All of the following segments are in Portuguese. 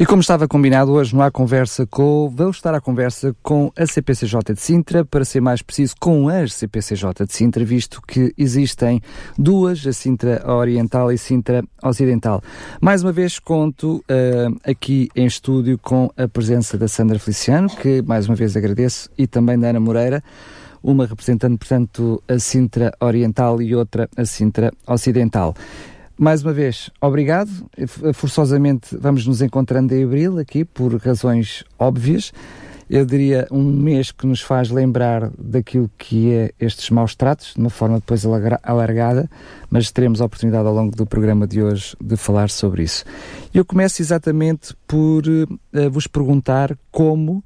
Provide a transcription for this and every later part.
E como estava combinado, hoje não há conversa com. Vamos estar à conversa com a CPCJ de Sintra, para ser mais preciso, com as CPCJ de Sintra, visto que existem duas, a Sintra Oriental e Sintra Ocidental. Mais uma vez conto uh, aqui em estúdio com a presença da Sandra Feliciano, que mais uma vez agradeço, e também da Ana Moreira uma representando, portanto, a Sintra Oriental e outra a Sintra Ocidental. Mais uma vez, obrigado. Forçosamente vamos nos encontrando em abril aqui por razões óbvias. Eu diria um mês que nos faz lembrar daquilo que é estes maus tratos, de uma forma depois alargada, mas teremos a oportunidade ao longo do programa de hoje de falar sobre isso. Eu começo exatamente por uh, vos perguntar como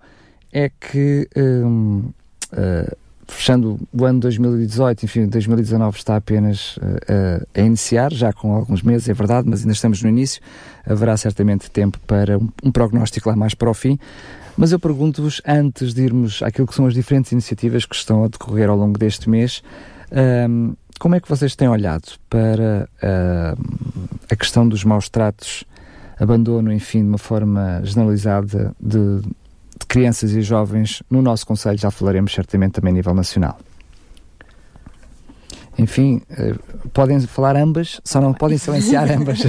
é que um, uh, eh, fechando o ano 2018, enfim, 2019 está apenas uh, a iniciar, já com alguns meses, é verdade, mas ainda estamos no início. Haverá certamente tempo para um, um prognóstico lá mais para o fim. Mas eu pergunto-vos, antes de irmos àquilo que são as diferentes iniciativas que estão a decorrer ao longo deste mês, um, ehm, como é que vocês têm olhado para uh, a questão dos maus tratos, abandono, enfim, de uma forma generalizada de, de crianças e jovens no nosso Conselho, já falaremos certamente também a nível nacional. Enfim, uh, podem falar ambas, só não podem silenciar ambas.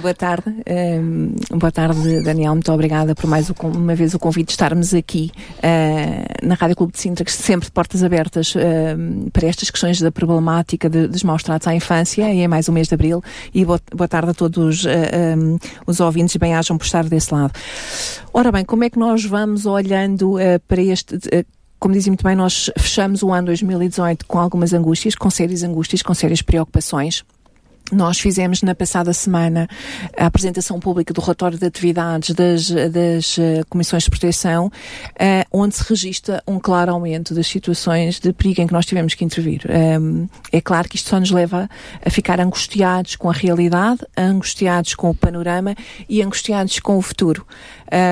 boa tarde, um, ehm, boa tarde Daniel, muito obrigada por mais uma vez o convite de estarmos aqui uh, na Rádio Clube de Sintra, que sempre de portas abertas uh, para estas questões da problemática de, dos maus tratos à infância, e é mais um mês de Abril, e boa, boa tarde a todos um, os ouvintes bem-ajam por estar desse lado. Ora bem, como é que nós vamos olhando para este como dizia muito bem, nós fechamos o ano 2018 com algumas angústias, com sérias angústias, com sérias preocupações. Nós fizemos na passada semana a apresentação pública do relatório de atividades das, das uh, comissões de proteção, uh, onde se registra um claro aumento das situações de perigo em que nós tivemos que intervir. Um, é claro que isto só nos leva a ficar angustiados com a realidade, angustiados com o panorama e angustiados com o futuro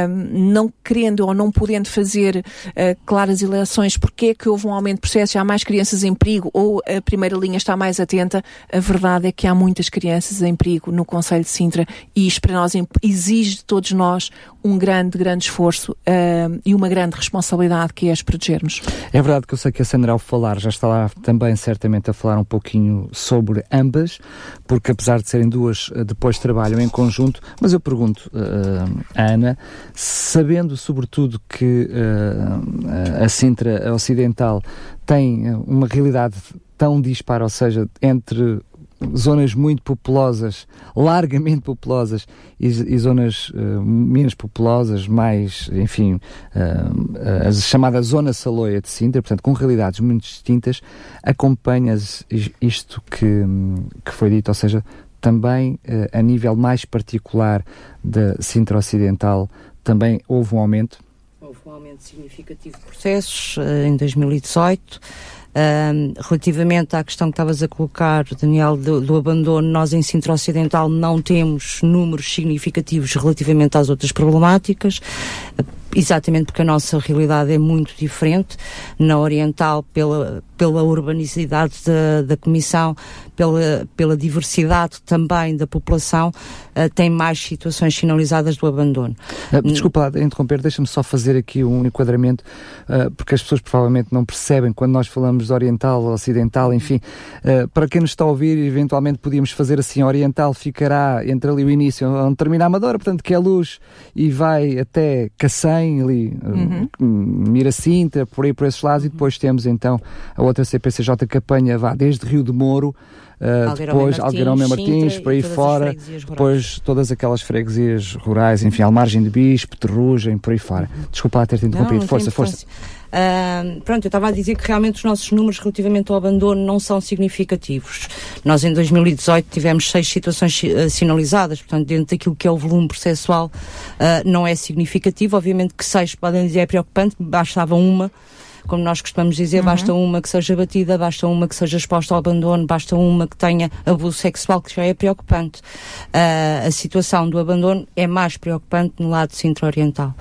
não querendo ou não podendo fazer uh, claras eleições porque é que houve um aumento de processos, há mais crianças em perigo ou a primeira linha está mais atenta, a verdade é que há muitas crianças em perigo no Conselho de Sintra e isto para nós exige de todos nós um grande, grande esforço uh, e uma grande responsabilidade que é as protegermos. É verdade que eu sei que a Sandra ao falar já está lá também certamente a falar um pouquinho sobre ambas, porque apesar de serem duas, eh, depois trabalham em conjunto, mas eu pergunto uh, Ana, sabendo sobretudo que uh, a Sintra Ocidental tem uma realidade tão dispara, ou seja, entre zonas muito populosas, largamente populosas, e, e zonas uh, menos populosas, mais, enfim, uh, uh, a chamada zona saloia de Sintra, portanto, com realidades muito distintas, acompanhas isto que, que foi dito, ou seja, também a nível mais particular da Sintra Ocidental, também houve um aumento? Houve um aumento significativo de processos em 2018. Um, relativamente à questão que estavas a colocar, Daniel, do, do, abandono, nós em Sintra Ocidental não temos números significativos relativamente às outras problemáticas exatamente porque a nossa realidade é muito diferente. Na Oriental, pela, pela urbanicidade da, da Comissão, pela, pela diversidade também da população, uh, tem mais situações sinalizadas do abandono. Uh, desculpa interromper, deixa-me só fazer aqui um enquadramento, uh, porque as pessoas provavelmente não percebem quando nós falamos de Oriental, Ocidental, enfim. para quem nos está a ouvir, eventualmente podíamos fazer assim: Oriental ficará entre ali o início, onde termina a Amadora, portanto, que é luz, e vai até Cacém, ali, uhum. Miracinta, por aí por esses lados, uhum. e depois temos então a outra CPCJ que apanha, vá desde Rio de Moro Uh, depois Algueirão Martins, por aí fora, depois todas aquelas freguesias rurais, enfim, Almargem de Bispo, Terrugem, por aí fora. Uhum. Desculpa lá ter-te interrompido, força, força. Pronto, eu estava a dizer que realmente os nossos números relativamente ao abandono não são significativos. Nós em 2018 tivemos seis situações uh, sinalizadas, portanto, dentro daquilo que é o volume processual, uh, não é significativo. Obviamente que seis podem dizer é preocupante, bastava uma como nós costumamos dizer, uhum. basta uma que seja batida, basta uma que seja exposta ao abandono, basta uma que tenha abuso sexual, que já é preocupante. Uh, a situação do abandono é mais preocupante no lado centro-oriental.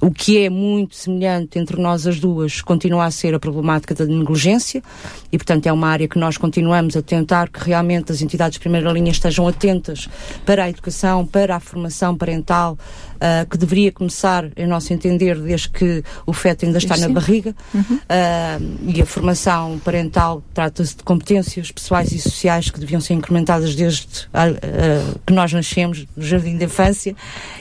O que é muito semelhante entre nós as duas continua a ser a problemática da negligência e, portanto, é uma área que nós continuamos a tentar que realmente as entidades de primeira linha estejam atentas para a educação, para a formação parental, uh, que deveria começar, em nosso entender, desde que o feto ainda está Sim. na barriga. Uhum. Uh, e a formação parental trata-se de competências pessoais e sociais que deviam ser incrementadas desde uh, que nós nascemos, no jardim de infância.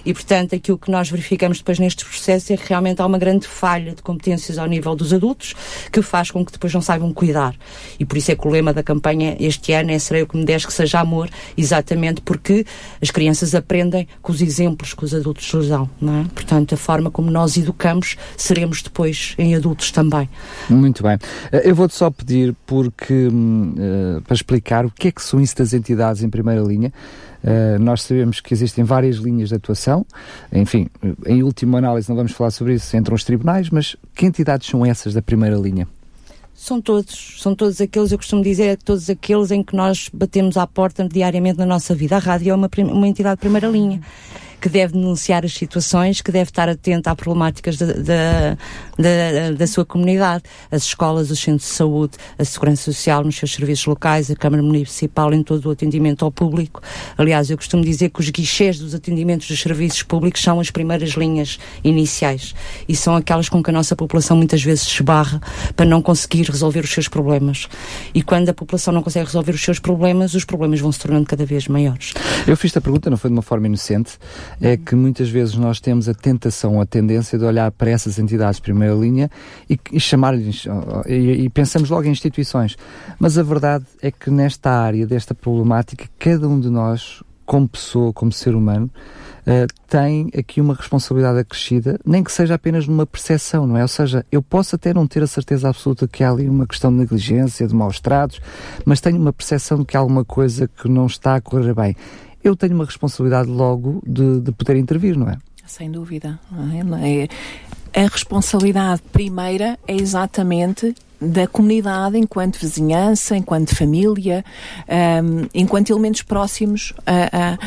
E, portanto, aquilo que nós verificamos depois nestes processos é que realmente há uma grande falha de competências ao nível dos adultos, que faz com que depois não saibam cuidar. E por isso é que o lema da campanha este ano é Serei o que me des que seja amor, exatamente porque as crianças aprendem com os exemplos que os adultos exclusão, não é? Portanto, a forma como nós educamos seremos depois em adultos também. Muito bem. Eh, eu vou-te só pedir porque uh, para explicar o que é que são isso das entidades em primeira linha. Uh, nós sabemos que existem várias linhas de atuação, enfim, em última análise não vamos falar sobre isso, entram os tribunais, mas que entidades são essas da primeira linha? São todos, são todos aqueles, eu costumo dizer, todos aqueles em que nós batemos à porta diariamente na nossa vida. A rádio é uma, uma entidade de primeira linha que deve denunciar as situações, que deve estar atento às problemáticas da, da, da, da, sua comunidade. As escolas, os centros de saúde, a segurança social nos seus serviços locais, a Câmara Municipal em todo o atendimento ao público. Aliás, eu costumo dizer que os guichês dos atendimentos dos serviços públicos são as primeiras linhas iniciais e são aquelas com que a nossa população muitas vezes se esbarra para não conseguir resolver os seus problemas. E quando a população não consegue resolver os seus problemas, os problemas vão se tornando cada vez maiores. Eu fiz a pergunta, não foi de uma forma inocente, é que muitas vezes nós temos a tentação, a tendência de olhar para essas entidades de primeira linha e, e chamar-lhes, e, e, pensamos logo em instituições. Mas a verdade é que nesta área, desta problemática, cada um de nós, como pessoa, como ser humano, Uh, tem aqui uma responsabilidade acrescida, nem que seja apenas numa percepção, não é? Ou seja, eu posso até não ter a certeza absoluta que há ali uma questão de negligência, de maus tratos, mas tenho uma percepção de que há alguma coisa que não está a correr bem eu tenho uma responsabilidade logo de, de poder intervir, não é? Sem dúvida. É? é? A responsabilidade primeira é exatamente da comunidade enquanto vizinhança, enquanto família, um, enquanto elementos próximos a, a,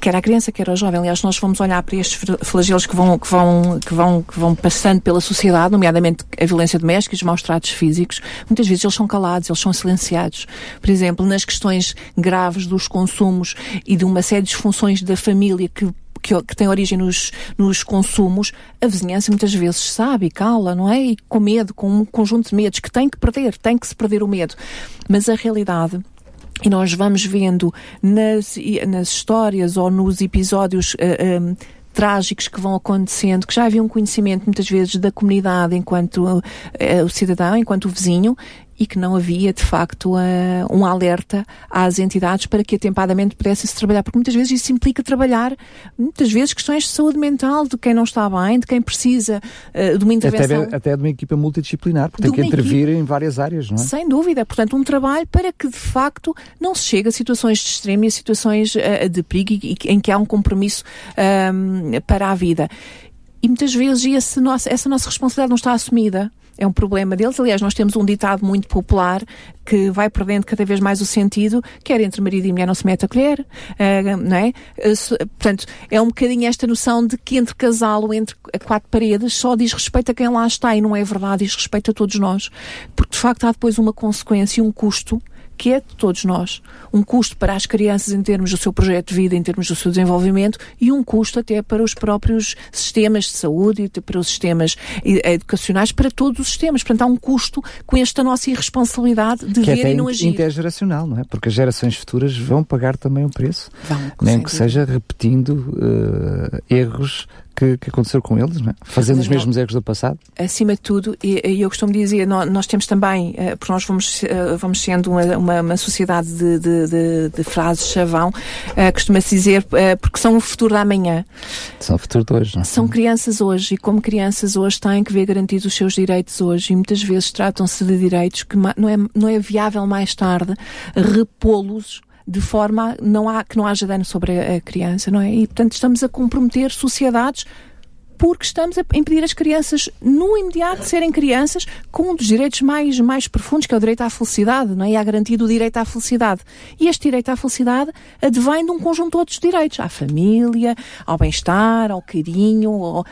quer à criança, quer ao jovem. Aliás, nós vamos olhar para estes flagelos que vão, que vão, que vão, que vão passando pela sociedade, nomeadamente a violência doméstica e os maus tratos físicos, muitas vezes eles são calados, eles são silenciados. Por exemplo, nas questões graves dos consumos e de uma série de disfunções da família que que, que tem origem nos, nos consumos, a vizinhança muitas vezes sabe e cala, não é? E com medo, com um conjunto de medos que tem que perder, tem que se perder o medo. Mas a realidade e nós vamos vendo nas, nas histórias ou nos episódios uh, eh, um, eh, trágicos que vão acontecendo, que já havia um conhecimento muitas vezes da comunidade enquanto uh, o cidadão, enquanto o vizinho, e que não havia, de facto, uh, um alerta às entidades para que atempadamente pudessem-se trabalhar, porque muitas vezes isso implica trabalhar, muitas vezes, questões de saúde mental de quem não está bem, de quem precisa uh, de uma intervenção. Até, até de uma equipa multidisciplinar, porque tem que intervir equipe, em várias áreas, não é? Sem dúvida. Portanto, um trabalho para que, de facto, não se chegue a situações de extremo e a situações uh, de perigo em que há um compromisso um, para a vida. E muitas vezes esse nosso, essa nossa responsabilidade não está assumida é um problema deles. Aliás, nós temos um ditado muito popular que vai perdendo cada vez mais o sentido, quer entre marido e mulher não se mete a colher, uh, não é? Uh, portanto, é um bocadinho esta noção de que entre casal ou entre quatro paredes só diz respeito a quem lá está e não é verdade, diz respeito a todos nós. Porque de facto há depois uma consequência e um custo que é de todos nós. Um custo para as crianças em termos do seu projeto de vida, em termos do seu desenvolvimento e um custo até para os próprios sistemas de saúde e para os sistemas educacionais, para todos os sistemas. Portanto, há um custo com esta nossa irresponsabilidade de que ver é e não agir. intergeracional, não é? Porque as gerações futuras vão pagar também o preço. Vão, Nem que seja repetindo uh, erros que, que aconteceu com eles, é? fazendo Mas os mesmos não, erros do passado? Acima de tudo, e, e eu costumo dizer, nós, nós temos também, uh, porque nós vamos, uh, vamos sendo uma, uma, uma sociedade de, de, de, de frases chavão, uh, costuma-se dizer, porque são o futuro da amanhã. São o futuro de hoje, não é? São crianças hoje, e como crianças hoje têm que ver garantidos os seus direitos hoje, e muitas vezes tratam-se de direitos que não é, não é viável mais tarde repô-los de forma não há, que não haja dano sobre a, criança, não é? E, portanto, estamos a comprometer sociedades porque estamos a impedir as crianças, no imediato, de serem crianças com um dos direitos mais, mais profundos, que é o direito à felicidade, não é? E a garantia do direito à felicidade. E este direito à felicidade advém de um conjunto de outros direitos, à família, ao bem-estar, ao carinho, ao,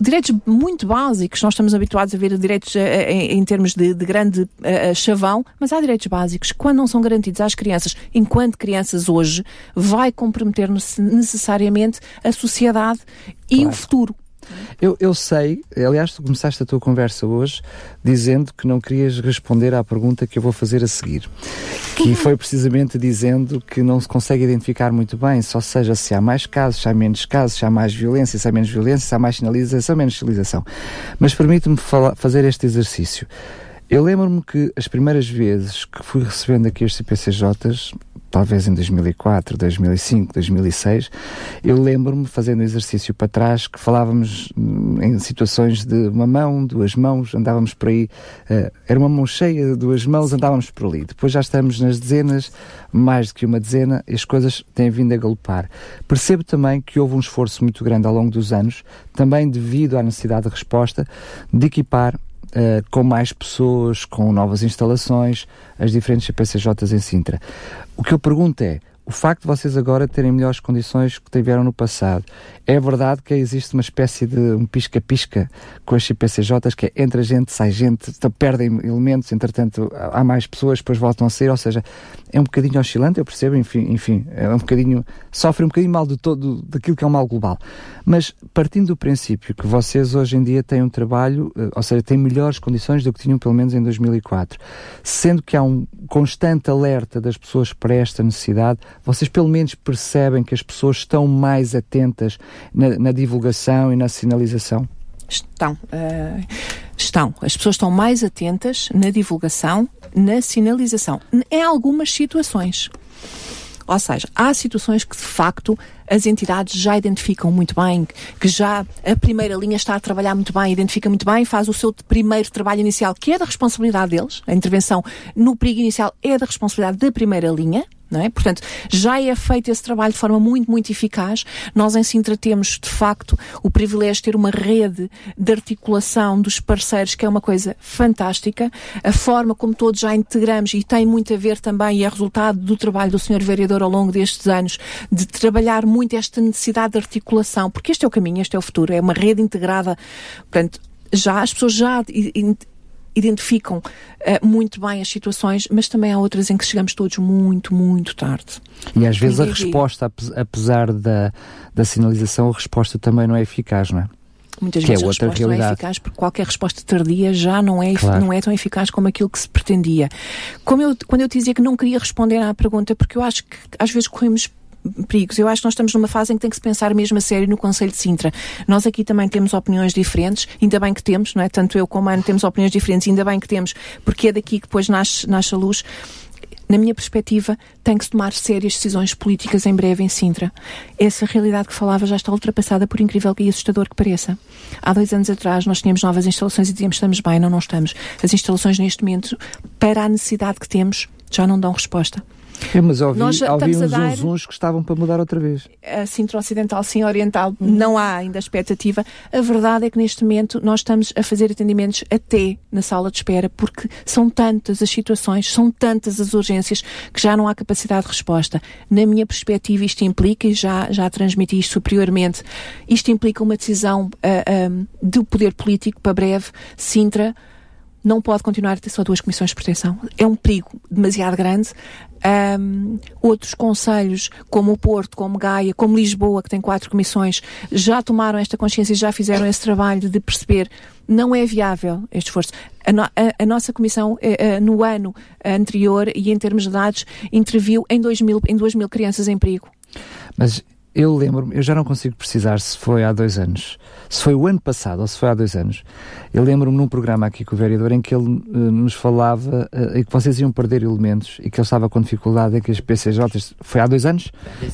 direitos muito básicos, nós estamos habituados a ver direitos eh, eh, em, termos de, de grande uh, chavão, mas há direitos básicos que, quando não são garantidos às crianças, enquanto crianças hoje, vai comprometer necessariamente a sociedade e claro. o futuro. Eu, eu sei, aliás, tu começaste a tua conversa hoje dizendo que não querias responder à pergunta que eu vou fazer a seguir, que foi precisamente dizendo que não se consegue identificar muito bem, só seja se há mais casos, se há menos casos, se há mais violência, se há menos violência, se há mais sinalização, menos sinalização. Mas permite-me fazer este exercício. Eu lembro-me que as primeiras vezes que fui recebendo aqui os CPCJs, talvez em 2004, 2005, 2006, eu lembro-me fazendo exercício para trás que falávamos hum, em situações de uma mão, duas mãos, andávamos por aí, uh, era uma mão cheia, duas mãos, andávamos por ali. Depois já estamos nas dezenas, mais do que uma dezena, e as coisas têm vindo a galopar. Percebo também que houve um esforço muito grande ao longo dos anos, também devido à necessidade de resposta, de equipar Uh, com mais pessoas, com novas instalações, as diferentes CPCJs em Sintra. O que eu pergunto é, o facto de vocês agora terem melhores condições que tiveram no passado, é verdade que existe uma espécie de um pisca-pisca com as CPCJs, que é entre a gente, sai gente, então perdem elementos, entretanto há mais pessoas, depois voltam a sair, ou seja, é um bocadinho oscilante, eu percebo, enfim, enfim é um bocadinho, sofre um bocadinho mal de todo, daquilo que é um mal global. Mas partindo do princípio que vocês hoje em dia têm um trabalho, eh, ou seja, têm melhores condições do que tinham pelo menos em 2004, sendo que há um constante alerta das pessoas para esta necessidade, vocês pelo menos percebem que as pessoas estão mais atentas na, na divulgação e na sinalização? Estão. Uh, estão. As pessoas estão mais atentas na divulgação, na sinalização. Em algumas situações. Ou seja, há situações que de facto as entidades já identificam muito bem, que já a primeira linha está a trabalhar muito bem, identifica muito bem, faz o seu primeiro trabalho inicial, que é da responsabilidade deles. A intervenção no perigo inicial é da responsabilidade da primeira linha, não é? Portanto, já é feito esse trabalho de forma muito, muito eficaz. Nós em Sintra temos, de facto, o privilégio de ter uma rede de articulação dos parceiros, que é uma coisa fantástica. A forma como todos já integramos, e tem muito a ver também, e é resultado do trabalho do Sr. Vereador ao longo destes anos, de trabalhar muito esta necessidade de articulação, porque este é o caminho, este é o futuro, é uma rede integrada. Portanto, já as pessoas já identificam uh, muito bem as situações, mas também há outras em que chegamos todos muito, muito tarde. E às vezes a resposta, apesar da, da sinalização, a resposta também não é eficaz, não é? Muitas que vezes é a resposta realidade. não é eficaz porque qualquer resposta tardia já não é, claro. não é tão eficaz como aquilo que se pretendia. Como eu, quando eu te dizia que não queria responder à pergunta, porque eu acho que às vezes corremos perigos. Eu acho que nós estamos numa fase em que tem que se pensar mesmo a sério no Conselho de Sintra. Nós aqui também temos opiniões diferentes, ainda bem que temos, não é? Tanto eu como a Ana temos opiniões diferentes, ainda bem que temos, porque é daqui que depois nasce, nasce a luz na minha perspectiva, tem que se tomar sérias decisões políticas em breve em Sintra. Essa realidade que falava já está ultrapassada, por incrível e assustador que pareça. Há dois anos atrás nós tínhamos novas instalações e dizíamos estamos bem, não, não estamos. As instalações neste momento, para a necessidade que temos, já não dão resposta. É, mas ouvi, Nós ouvi uns dar, uns que estavam para mudar outra vez. A Centro-Ocidental, sim, Oriental, não há ainda expectativa. A verdade é que neste momento nós estamos a fazer atendimentos até na sala de espera, porque são tantas as situações, são tantas as urgências, que já não há capacidade de resposta. Na minha perspectiva, isto implica, e já, já transmiti isto superiormente, isto implica uma decisão uh, ah, um, ah, do poder político para breve. Sintra não pode continuar a ter só duas comissões de proteção. É um perigo demasiado grande. Um, outros conselhos, como o Porto, como Gaia, como Lisboa, que tem quatro comissões, já tomaram esta consciência e já fizeram esse trabalho de perceber não é viável este esforço. A, no, a, a nossa comissão, eh, eh, no ano anterior e em termos de dados, interviu em 2 mil, em 2 mil crianças em perigo. Mas eu lembro-me, eu já não consigo precisar se foi há dois anos, se foi o ano passado ou se foi há dois anos. Eu lembro-me num programa aqui com o vereador em que ele uh, nos falava uh, e que vocês iam perder elementos e que ele estava com dificuldade em que as PCJs, foi há dois anos,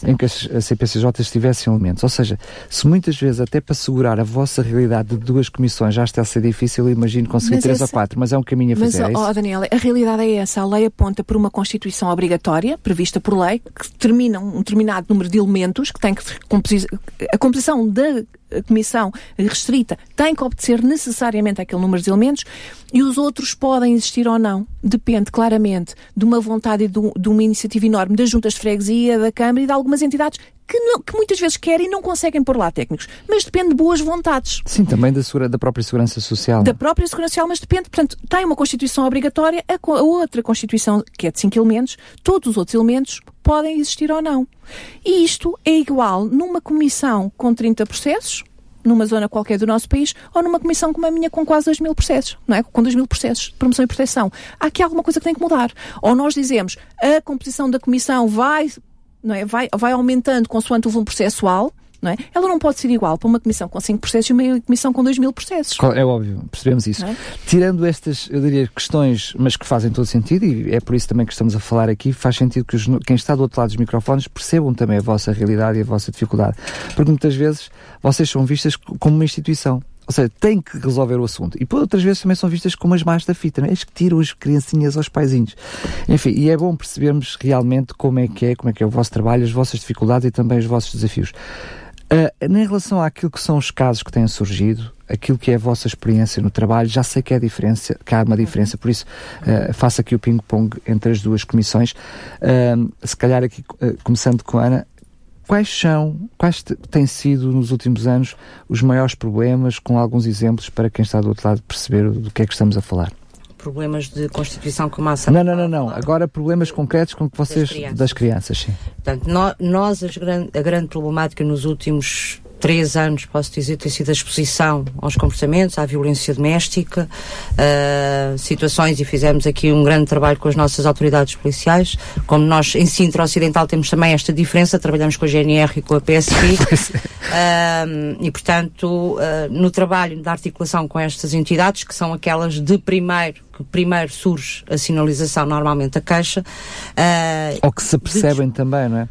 em que as, as CPCJs tivessem elementos. Ou seja, se muitas vezes até para segurar a vossa realidade de duas comissões já está a ser difícil, eu imagino conseguir mas três essa... ou quatro, mas é um caminho a fazer. Mas, é oh, Daniela, a realidade é essa. A lei aponta por uma Constituição obrigatória, prevista por lei, que determina um determinado número de elementos que tem tem que a composição da comissão restrita tem que obedecer necessariamente àquele número de elementos e os outros podem existir ou não. Depende claramente de uma vontade e de, de uma iniciativa enorme das juntas de freguesia, da Câmara e de algumas entidades que, não, que, muitas vezes querem e não conseguem pôr lá técnicos. Mas depende de boas vontades. Sim, também da, da própria segurança social. Da própria segurança social, mas depende. Portanto, tem uma Constituição obrigatória, a, a outra Constituição, que é de cinco elementos, todos os outros elementos podem existir ou não. E isto é igual numa comissão com 30 processos, numa zona qualquer do nosso país, ou numa comissão como a minha com quase 2 mil processos, não é? Com 2 mil processos de promoção e proteção. Há aqui alguma coisa que tem que mudar. Ou nós dizemos, a composição da comissão vai não é? vai, vai aumentando consoante o volume processual, não é? Ela não pode ser igual para uma comissão com 5 processos e uma comissão com 2 mil processos. É óbvio, percebemos isso. É? Tirando estas, eu diria, questões, mas que fazem todo sentido, e é por isso também que estamos a falar aqui, faz sentido que os, quem está do outro lado dos microfones percebam também a vossa realidade e a vossa dificuldade. Porque muitas vezes vocês são vistas como uma instituição. Ou seja, tem que resolver o assunto. E por outras vezes também são vistas como as más da fita, não é? As que tiram as criancinhas aos paizinhos. Enfim, e é bom percebermos realmente como é que é, como é que é o vosso trabalho, as vossas dificuldades e também os vossos desafios. Uh, em relação àquilo que são os casos que têm surgido, aquilo que é a vossa experiência no trabalho, já sei que, é diferença, que há uma diferença, por isso uh, faço aqui o ping-pong entre as duas comissões. Uh, se calhar aqui, começando com a Ana, quais são, quais têm sido nos últimos anos os maiores problemas, com alguns exemplos para quem está do outro lado perceber do que é que estamos a falar? Problemas de constituição como a Não, não, não, não. Agora problemas concretos com que vocês das crianças, das crianças sim. Portanto, nós, a grande problemática nos últimos três anos, posso dizer, tem sido a exposição aos comportamentos, à violência doméstica, uh, situações, e fizemos aqui um grande trabalho com as nossas autoridades policiais. Como nós em Sintra Ocidental temos também esta diferença, trabalhamos com a GNR e com a PSP. uh, ah, e, portanto, uh, no trabalho da articulação com estas entidades, que são aquelas de primeiro que primeiro surge a sinalização, normalmente a queixa. Uh, Ou que se percebem de... também, não é?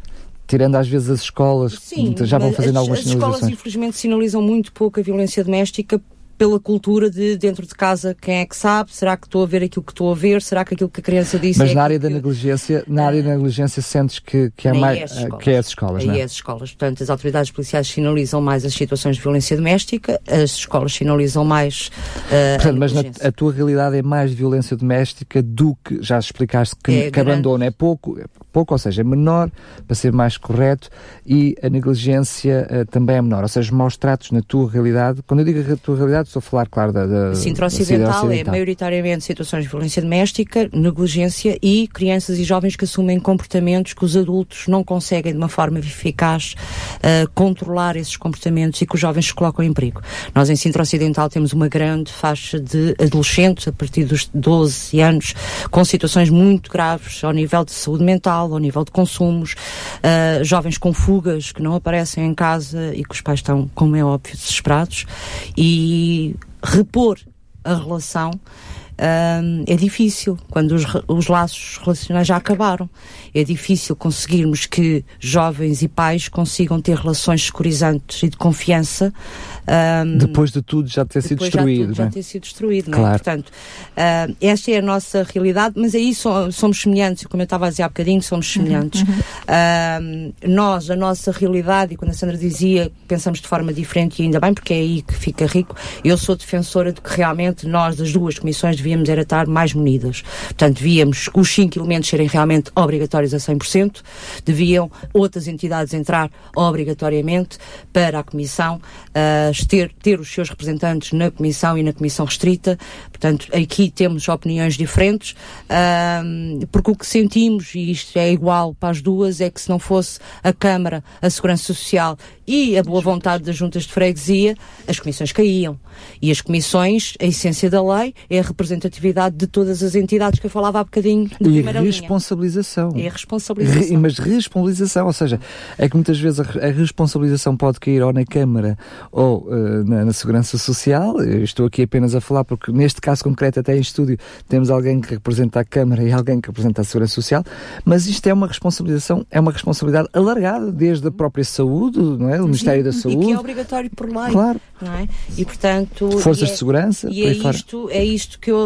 Tirando às vezes as escolas, Sim, já vão fazendo algumas as sinalizações. As escolas, infelizmente, sinalizam muito pouco a violência doméstica pela cultura de dentro de casa quem é que sabe, será que estou a ver aquilo que estou a ver, será que aquilo que a criança disse Mas é na área da negligência, na área da negligência sentes que, que é mais que é as escolas, não é? as escolas, portanto as autoridades policiais sinalizam mais as situações de violência doméstica, as escolas sinalizam mais uh, portanto, mas na, a tua realidade é mais violência doméstica do que já explicaste que, é que abandono é pouco, é pouco, ou seja, é menor, para ser mais correto, e a negligência uh, também é menor, ou seja, maus tratos na tua realidade, quando eu digo a tua realidade estou a falar, claro, da, da Sintra Ocidental, Ocidental é maioritariamente situações de violência doméstica, negligência e crianças e jovens que assumem comportamentos que os adultos não conseguem de uma forma eficaz uh, controlar esses comportamentos e que os jovens se colocam em perigo. Nós em Sintra Ocidental temos uma grande faixa de adolescentes a partir dos 12 anos com situações muito graves ao nível de saúde mental, ao nível de consumos, uh, jovens com fugas que não aparecem em casa e que os pais estão, como é óbvio, desesperados, e repor a relação uh, é difícil quando os, os laços relacionais já acabaram. É difícil conseguirmos que jovens e pais consigam ter relações securizantes e de confiança um, depois de tudo já ter sido destruído. Já, tudo, já é? ter sido destruído, claro. não é? Portanto, uh, esta é a nossa realidade, mas aí so, somos semelhantes, como eu estava a dizer há bocadinho, somos semelhantes. Uhum. Uh, nós, a nossa realidade, e quando a Sandra dizia, pensamos de forma diferente e ainda bem, porque é aí que fica rico, eu sou defensora de que realmente nós, das duas comissões, devíamos era estar mais munidas. Portanto, devíamos os cinco elementos serem realmente obrigatórios a 100%, deviam outras entidades entrar obrigatoriamente para a Comissão uh, ter, ter os seus representantes na Comissão e na Comissão Restrita. Portanto, aqui temos opiniões diferentes, uh, porque o que sentimos, e isto é igual para as duas, é que se não fosse a Câmara, a Segurança Social e a boa vontade das juntas de freguesia, as comissões caíam. E as comissões, a essência da lei é a representatividade de todas as entidades que eu falava há bocadinho de e responsabilização. Linha. É a responsabilização. Re, mas responsabilização, ou seja, é que muitas vezes a, a responsabilização pode cair ou na Câmara ou uh, na, na, Segurança Social. Eu estou aqui apenas a falar porque neste caso concreto, até em estúdio, temos alguém que representa a Câmara e alguém que representa a Segurança Social, mas isto é uma responsabilização, é uma responsabilidade alargada desde a própria saúde, não é? O Ministério da Saúde. E que é obrigatório por lei. Claro. Não é? E portanto. Forças é, de segurança. E é isto, é isto que, eu,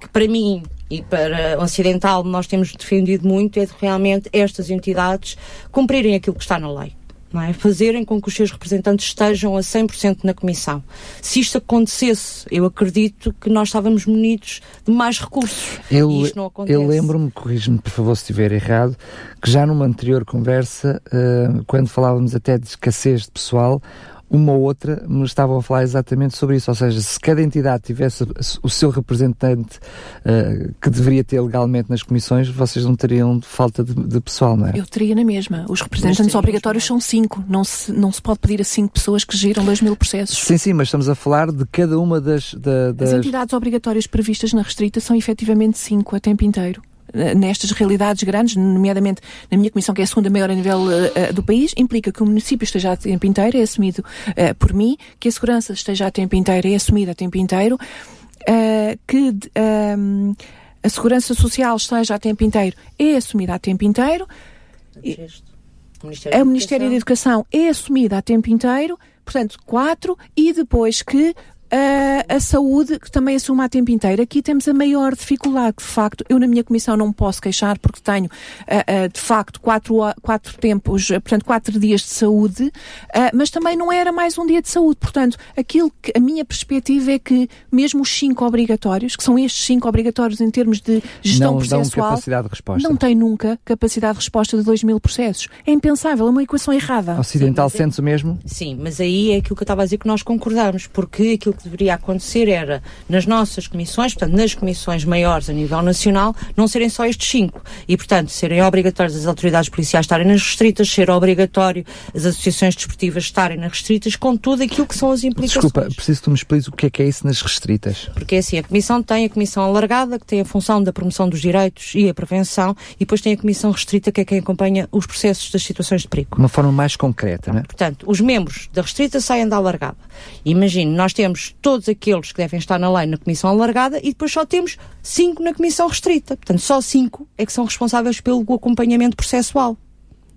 que para mim e para o Ocidental nós temos defendido muito é de realmente estas entidades cumprirem aquilo que está na lei. não é? Fazerem com que os seus representantes estejam a 100% na Comissão. Se isto acontecesse, eu acredito que nós estávamos munidos de mais recursos. Eu, e isto não acontece. Eu lembro-me, corrijo-me por favor se estiver errado, que já numa anterior conversa, uh, quando falávamos até de escassez de pessoal, uma ou outra me estavam a falar exatamente sobre isso. Ou seja, se cada entidade tivesse o seu representante uh, que deveria ter legalmente nas comissões, vocês não teriam falta de, de pessoal, não é? Eu teria na mesma. Os representantes obrigatórios são cinco. Não se, não se pode pedir a cinco pessoas que giram dois mil processos. Sim, sim, mas estamos a falar de cada uma das. Da, das... As entidades obrigatórias previstas na restrita são efetivamente cinco a tempo inteiro nestas realidades grandes, nomeadamente na minha comissão, que é a segunda maior a nível uh, do país, implica que o município esteja a tempo inteiro, é assumido uh, por mim, que a segurança esteja a tempo inteiro, é assumida a tempo inteiro, uh, que um, a segurança social esteja a tempo inteiro, é assumida a tempo inteiro. O Ministério, o Ministério da Educação é assumida a tempo inteiro, portanto, quatro, e depois que a, a saúde, que também assuma a tempo inteiro. Aqui temos a maior dificuldade, de facto. Eu, na minha comissão, não posso queixar porque tenho, uh, uh, de facto, quatro, quatro tempos, portanto, quatro dias de saúde, uh, mas também não era mais um dia de saúde. Portanto, aquilo que a minha perspectiva é que, mesmo os cinco obrigatórios, que são estes cinco obrigatórios em termos de gestão não processual, capacidade de resposta. não tem nunca capacidade de resposta de dois mil processos. É impensável, é uma equação errada. Ocidental sente-se o mesmo? Sim, mas aí é aquilo que eu estava a dizer que nós concordamos, porque aquilo que deveria acontecer era, nas nossas comissões, portanto, nas comissões maiores a nível nacional, não serem só estes cinco. E, portanto, serem obrigatórias as autoridades policiais estarem nas restritas, ser obrigatório as associações desportivas estarem nas restritas, com tudo aquilo que são as implicações. Desculpa, preciso que tu me expliques o que é que é isso nas restritas. Porque é assim, a Comissão tem a Comissão Alargada, que tem a função da promoção dos direitos e a prevenção, e depois tem a Comissão Restrita, que é quem acompanha os processos das situações de perigo. Uma forma mais concreta, não é? Portanto, os membros da Restrita saem da Alargada. Imagine, nós temos todos aqueles que devem estar na lei na comissão alargada e depois só temos cinco na comissão restrita. Portanto, só cinco é que são responsáveis pelo acompanhamento processual.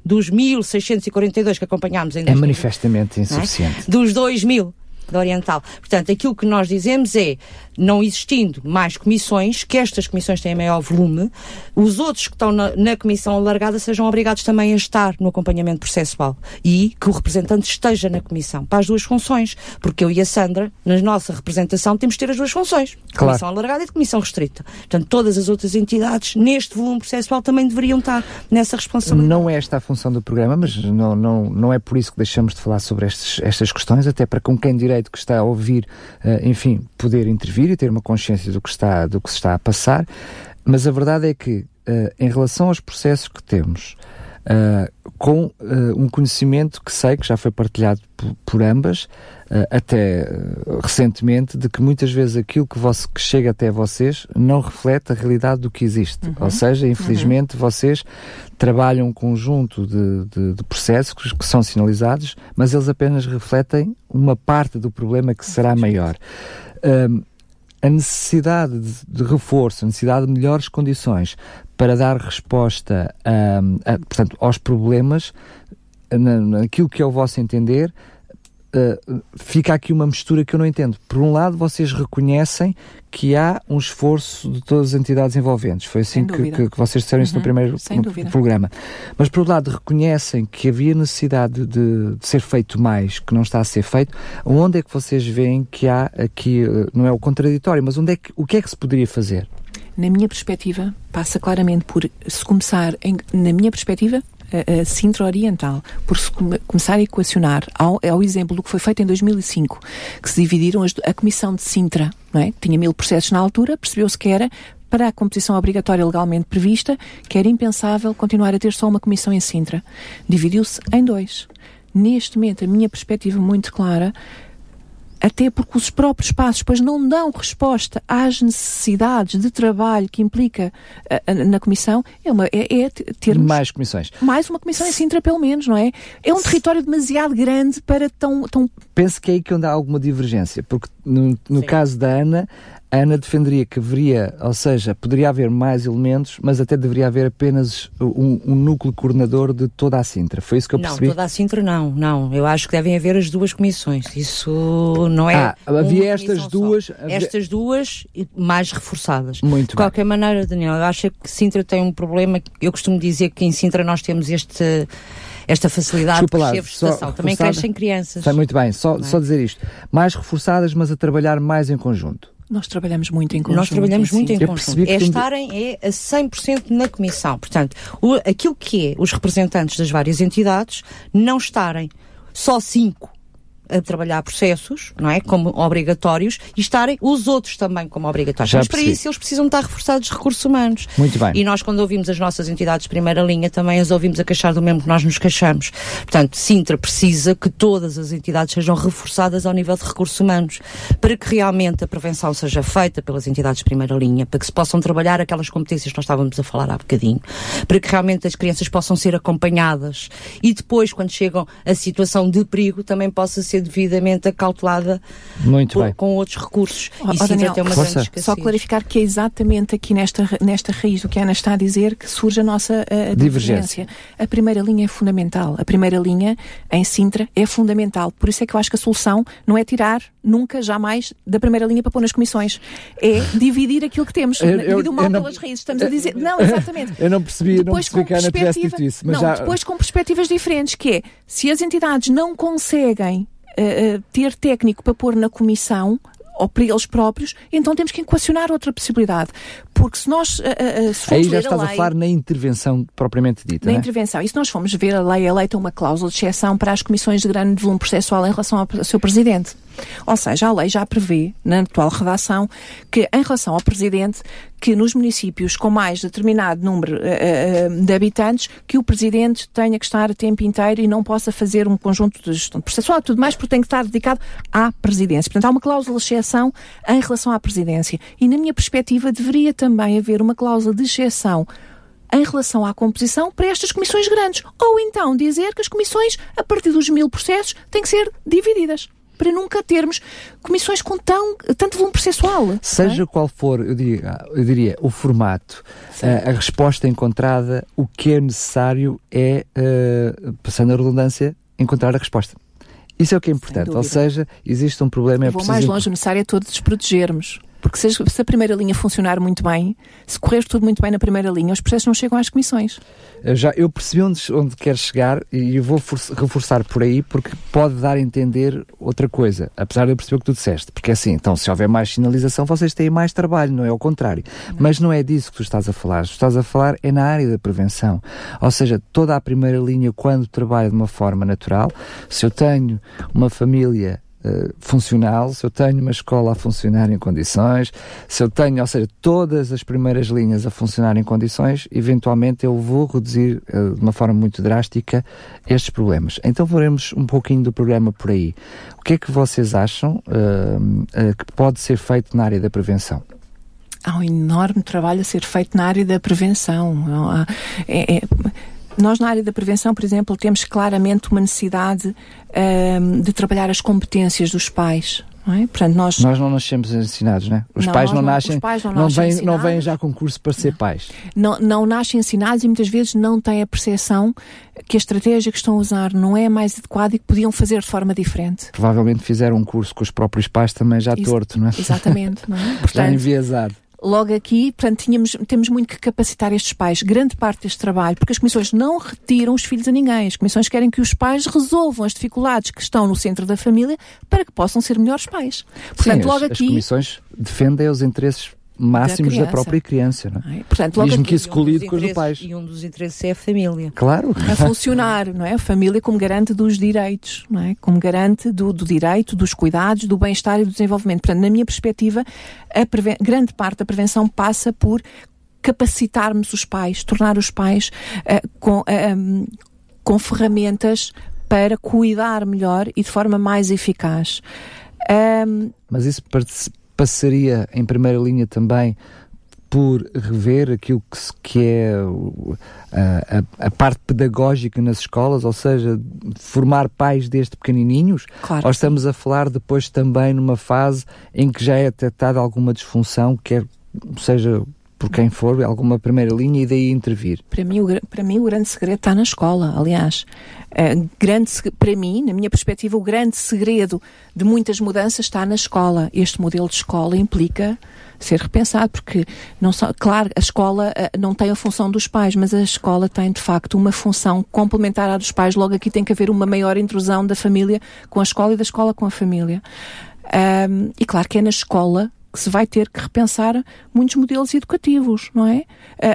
Dos 1.642 que acompanhámos em É manifestamente é? insuficiente. É? Dos 2.000 da Oriental. Portanto, aquilo que nós dizemos é, não existindo mais comissões, que estas comissões têm maior volume, os outros que estão na, na comissão alargada sejam obrigados também a estar no acompanhamento processual e que o representante esteja na comissão, para as duas funções, porque eu e a Sandra, na nossa representação, temos de ter as duas funções, claro. comissão alargada e de comissão restrita. Portanto, todas as outras entidades, neste volume processual, também deveriam estar nessa responsabilidade. Não é esta a função do programa, mas não, não, não é por isso que deixamos de falar sobre estes, estas questões, até para com quem direito que está a ouvir, uh, enfim, poder intervir e ter uma consciência do que, está, do que se está a passar. Mas a verdade é que, uh, em relação aos processos que temos, uh, com uh, um conhecimento que sei que já foi partilhado por, por ambas, uh, até recentemente, de que muitas vezes aquilo que, vos, que, chega até vocês não reflete a realidade do que existe. Uhum. Ou seja, infelizmente, uhum. vocês trabalham um conjunto de, de, de, processos que são sinalizados, mas eles apenas refletem uma parte do problema que será maior a necessidade de, de, reforço, a necessidade de melhores condições para dar resposta a, a, portanto, aos problemas, na, naquilo que é o vosso entender, uh, fica aqui uma mistura que eu não entendo. Por um lado, vocês reconhecem que há um esforço de todas as entidades envolventes. Foi assim que, que, que, vocês disseram uhum, isso no uhum. primeiro no programa. Mas, por outro lado, reconhecem que havia necessidade de, de, ser feito mais, que não está a ser feito. Onde é que vocês veem que há aqui, eh, não é o contraditório, mas onde é que, o que é que se poderia fazer? Na minha perspectiva, passa claramente por se começar, em, na minha perspectiva, a, Sintra Oriental, por se come, começar a equacionar ao, ao, exemplo do que foi feito em 2005, que se dividiram as, a Comissão de Sintra, não é? tinha mil processos na altura, percebeu-se que era para a composição obrigatória legalmente prevista, que era impensável continuar a ter só uma comissão em Sintra. Dividiu-se em dois. Neste momento, a minha perspectiva muito clara até porque os próprios passos depois não dão resposta às necessidades de trabalho que implica uh, na Comissão, é, uma, é, é ter mais comissões. Mais uma comissão em Sintra, pelo menos, não é? É um território demasiado grande para tão. tão... Penso que é aí que onde há alguma divergência, porque no, no caso da Ana, a Ana defenderia que haveria, ou seja, poderia haver mais elementos, mas até deveria haver apenas um, um núcleo coordenador de toda a Sintra. Foi isso que eu percebi? Não, toda a Sintra não, não. Eu acho que devem haver as duas comissões. Isso não é. Ah, havia estas duas. Estas duas mais reforçadas. Muito De qualquer bem. maneira, Daniel, eu acho que Sintra tem um problema. Eu costumo dizer que em Sintra nós temos este esta facilidade Desculpa de vegetação. Também crescem crianças. Está muito bem, só, é? só dizer isto. Mais reforçadas, mas a trabalhar mais em conjunto. Nós trabalhamos muito em conjunto. Nós trabalhamos muito em conjunto. É estarem é a 100% na comissão. Portanto, o, aquilo que é os representantes das várias entidades não estarem só cinco a trabalhar processos, não é? Como obrigatórios e estarem os outros também como obrigatórios. Já Mas para isso eles precisam estar reforçados de recursos humanos. Muito bem. E nós, quando ouvimos as nossas entidades de primeira linha, também as ouvimos a queixar do mesmo que nós nos queixamos. Portanto, Sintra precisa que todas as entidades sejam reforçadas ao nível de recursos humanos para que realmente a prevenção seja feita pelas entidades de primeira linha, para que se possam trabalhar aquelas competências que nós estávamos a falar há bocadinho, para que realmente as crianças possam ser acompanhadas e depois, quando chegam a situação de perigo, também possa ser devidamente acautelada Muito por, bem. com outros recursos. Oh, Daniel, tem uma grande Só clarificar que é exatamente aqui nesta, nesta raiz do que a Ana está a dizer que surge a nossa a, a divergência. A primeira linha é fundamental. A primeira linha em Sintra é fundamental. Por isso é que eu acho que a solução não é tirar nunca, jamais, da primeira linha para pôr nas comissões. É dividir aquilo que temos. Eu, dividir o mal não, pelas raízes. Estamos a dizer. Não, exatamente. Eu não percebi, depois, não percebi que a Ana tivesse dito isso. Mas não, já... depois com perspectivas diferentes, que é, se as entidades não conseguem uh, ter técnico para pôr na comissão, ou para eles próprios, então temos que equacionar outra possibilidade. Porque se nós. Uh, uh, se Aí já estás a, lei, a, falar na intervenção propriamente dita. Na é? intervenção. E se nós formos ver a lei, a lei tem uma cláusula de exceção para as comissões de grande volume processual em relação ao seu presidente. Ou seja, a lei já prevê, na atual redação, que em relação ao Presidente, que nos municípios com mais determinado número uh, de habitantes, que o Presidente tenha que estar a tempo inteiro e não possa fazer um conjunto de gestão processual e tudo mais, porque tem que estar dedicado à Presidência. Portanto, há uma cláusula de exceção em relação à Presidência. E, na minha perspectiva, deveria também haver uma cláusula de exceção em relação à composição para estas comissões grandes. Ou então dizer que as comissões, a partir dos mil processos, têm que ser divididas para nunca termos comissões com tão, tanto volume processual. Seja é? qual for, eu diria, eu diria o formato, a, eh, a, resposta encontrada, o que é necessário é, uh, passando a redundância, encontrar a resposta. Isso é o que é importante. Ou seja, existe um problema. Eu é vou mais longe, necessário é todos desprotegermos. Porque se, se, a primeira linha funcionar muito bem, se correr tudo muito bem na primeira linha, os processos não chegam às comissões. Eu já eu percebi onde, onde quer chegar e eu vou reforçar por aí porque pode dar a entender outra coisa, apesar de eu perceber o que tu disseste. Porque é assim, então se houver mais sinalização, vocês têm mais trabalho, não é ao contrário. Não. Mas não é disso que tu estás a falar. O que estás a falar é na área da prevenção. Ou seja, toda a primeira linha, quando trabalha de uma forma natural, se eu tenho uma família Uh, funcional, se eu tenho uma escola a funcionar em condições, se eu tenho, ou seja, todas as primeiras linhas a funcionar em condições, eventualmente eu vou reduzir uh, de uma forma muito drástica estes problemas. Então faremos um pouquinho do programa por aí. O que é que vocês acham uh, que pode ser feito na área da prevenção? Há um enorme trabalho a ser feito na área da prevenção. É, é, nós, na área da prevenção, por exemplo, temos claramente uma necessidade um, de trabalhar as competências dos pais. Não é? Portanto, nós... nós não nascemos ensinados, não é? Os não, pais não, nascem, pais não, não, vêm, não vêm já com curso para ser pais. Não, não nascem ensinados e muitas vezes não têm a percepção que a estratégia que estão a usar não é a mais adequada e que podiam fazer de forma diferente. Provavelmente fizeram um curso com os próprios pais também já Ex torto, não é? Exatamente, não é? Portanto, já enviesado logo aqui, portanto, tínhamos, temos muito que capacitar estes pais, grande parte deste trabalho, porque as comissões não retiram os filhos a ninguém. As comissões querem que os pais resolvam as dificuldades que estão no centro da família para que possam ser melhores pais. Portanto, Sim, logo as, aqui. As comissões defendem os interesses máximos da, da própria criança. Não é? Portanto, que isso colide com os do pais. E um dos interesses é a família. Claro. A funcionar, não é? A família como garante dos direitos, não é? Como garante do, do direito, dos cuidados, do bem-estar e do desenvolvimento. Portanto, na minha perspectiva, a grande parte da prevenção passa por capacitarmos os pais, tornar os pais uh, com, uh, um, com ferramentas para cuidar melhor e de forma mais eficaz. Um, Mas isso passaria em primeira linha também por rever aquilo que, se, que é a, a, a, parte pedagógica nas escolas, ou seja, formar pais desde pequenininhos? Claro ou estamos a falar depois também numa fase em que já é detectada alguma disfunção, quer seja por quem for, alguma primeira linha e daí intervir? Para mim, o, para mim o grande segredo está na escola, aliás. Uh, grande, para mim, na minha perspectiva, o grande segredo de muitas mudanças está na escola. Este modelo de escola implica ser repensado, porque não só, claro, a escola uh, não tem a função dos pais, mas a escola tem de facto uma função complementar à dos pais. Logo aqui tem que haver uma maior intrusão da família com a escola e da escola com a família. Um, e claro que é na escola que se vai ter que repensar muitos modelos educativos, não é?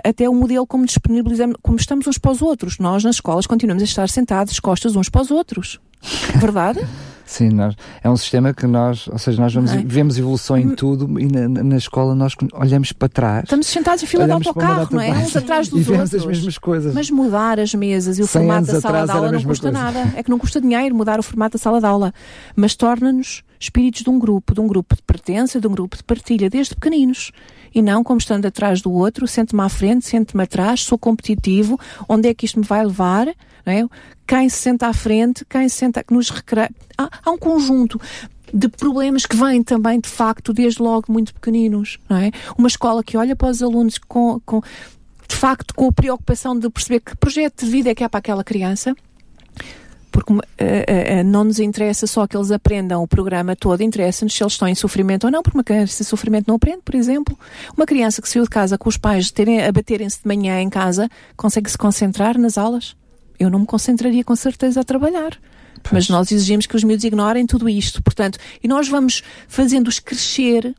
Até o modelo como disponibilizamos, como estamos uns para os outros. Nós, nas escolas, continuamos a estar sentados, costas uns para os outros. Verdade? Sim, nós, é um sistema que nós, ou seja, nós vamos, é? vemos evolução em tudo e na, na, escola nós olhamos para trás. Estamos sentados em fila de autocarro, não é? Uns atrás dos e vemos outros. as mesmas coisas. Mas mudar as mesas e o formato da sala de aula não custa coisa. nada. É que não custa dinheiro mudar o formato da sala de aula. Mas torna-nos espíritos de um grupo, de um grupo de pertença, de um grupo de partilha, desde pequeninos. E não como estando atrás do outro, sente-me à frente, sente-me atrás, sou competitivo, onde é que isto me vai levar? Não é? Quem se senta à frente, quem se senta, que nos recreia. Há, há um conjunto de problemas que vêm também, de facto, desde logo muito pequeninos, não é? Uma escola que olha para os alunos com, com de facto, com a preocupação de perceber que projeto de vida é que há para aquela criança, porque uh, uh, não nos interessa só que eles aprendam o programa todo, interessa-nos se eles estão em sofrimento ou não, porque uma criança em sofrimento não aprende, por exemplo. Uma criança que saiu de casa com os pais terem, a baterem-se de manhã em casa, consegue se concentrar nas aulas? Eu não me concentraria com certeza a trabalhar. Pois. Mas nós exigimos que os miúdos ignorem tudo isto. Portanto, e nós vamos fazendo-os crescer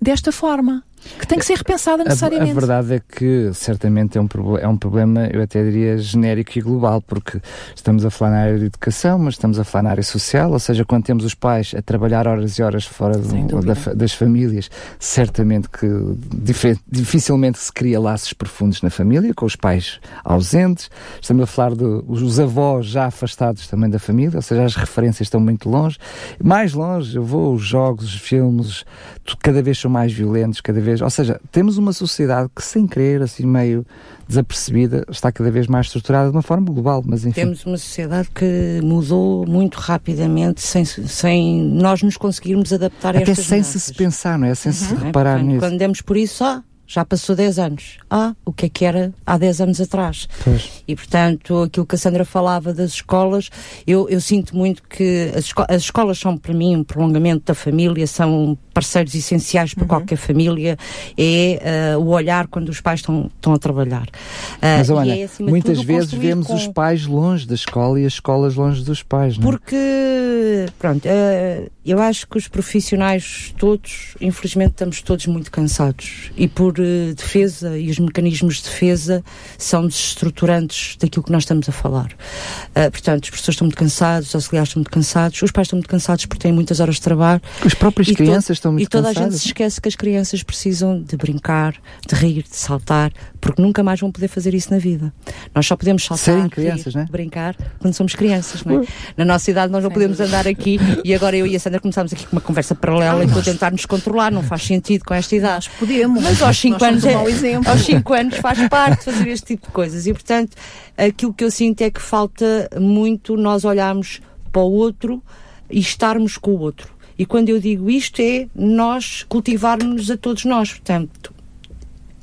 desta forma que tem que ser repensada necessariamente. A, a, verdade é que certamente é um, é um problema, eu até diria, genérico e global, porque estamos a falar na área de educação, mas estamos a falar na área social, ou seja, quando temos os pais a trabalhar horas e horas fora do, da, das famílias, certamente que dificilmente se cria laços profundos na família, com os pais ausentes. Estamos a falar dos avós já afastados também da família, ou seja, as referências estão muito longe. Mais longe, eu vou, os jogos, os filmes, cada vez são mais violentos, cada vez ou seja, temos uma sociedade que, sem querer, assim meio desapercebida, está cada vez mais estruturada de uma forma global. Mas enfim. Temos uma sociedade que mudou muito rapidamente sem, sem nós nos conseguirmos adaptar Até a estas sem se pensar, não é? Sem uhum. se reparar é? Portanto, nisso. Quando demos por isso, ó, já passou 10 anos. Ah, o que é que era há 10 anos atrás? Pois. E, portanto, aquilo que a Sandra falava das escolas, eu, eu sinto muito que as, esco as escolas são, para mim, um prolongamento da família, são parceiros essenciais para uhum. qualquer família, é uh, o olhar quando os pais estão, estão a trabalhar. Uh, Mas, olha, é, muitas vezes vemos com... os pais longe da escola e as escolas longe dos pais, não é? Porque, pronto, uh, eu acho que os profissionais todos, infelizmente, estamos todos muito cansados. E por defesa e os mecanismos de defesa são desestruturantes daquilo que nós estamos a falar. portanto, as pessoas estão muito cansadas, os auxiliares estão muito cansados, os pais estão muito cansados porque têm muitas horas de trabalho. As próprias crianças estão muito E toda cansadas. a gente se esquece que as crianças precisam de brincar, de rir, de saltar, porque nunca mais vão poder fazer isso na vida. Nós só podemos saltar, Serem crianças, rir, né? brincar quando somos crianças, não é? Na nossa idade nós não podemos andar aqui e agora eu e a Sandra começámos aqui com uma conversa paralela e estou a tentar nos controlar, não faz sentido com esta idade. Nós podemos, mas aos 5 anos, é, aos 5 anos faz parte fazer este tipo de coisas. E portanto aquilo que eu sinto é que falta muito nós olharmos para o outro e estarmos com o outro. E quando eu digo isto é nós cultivarmos a todos nós. Portanto,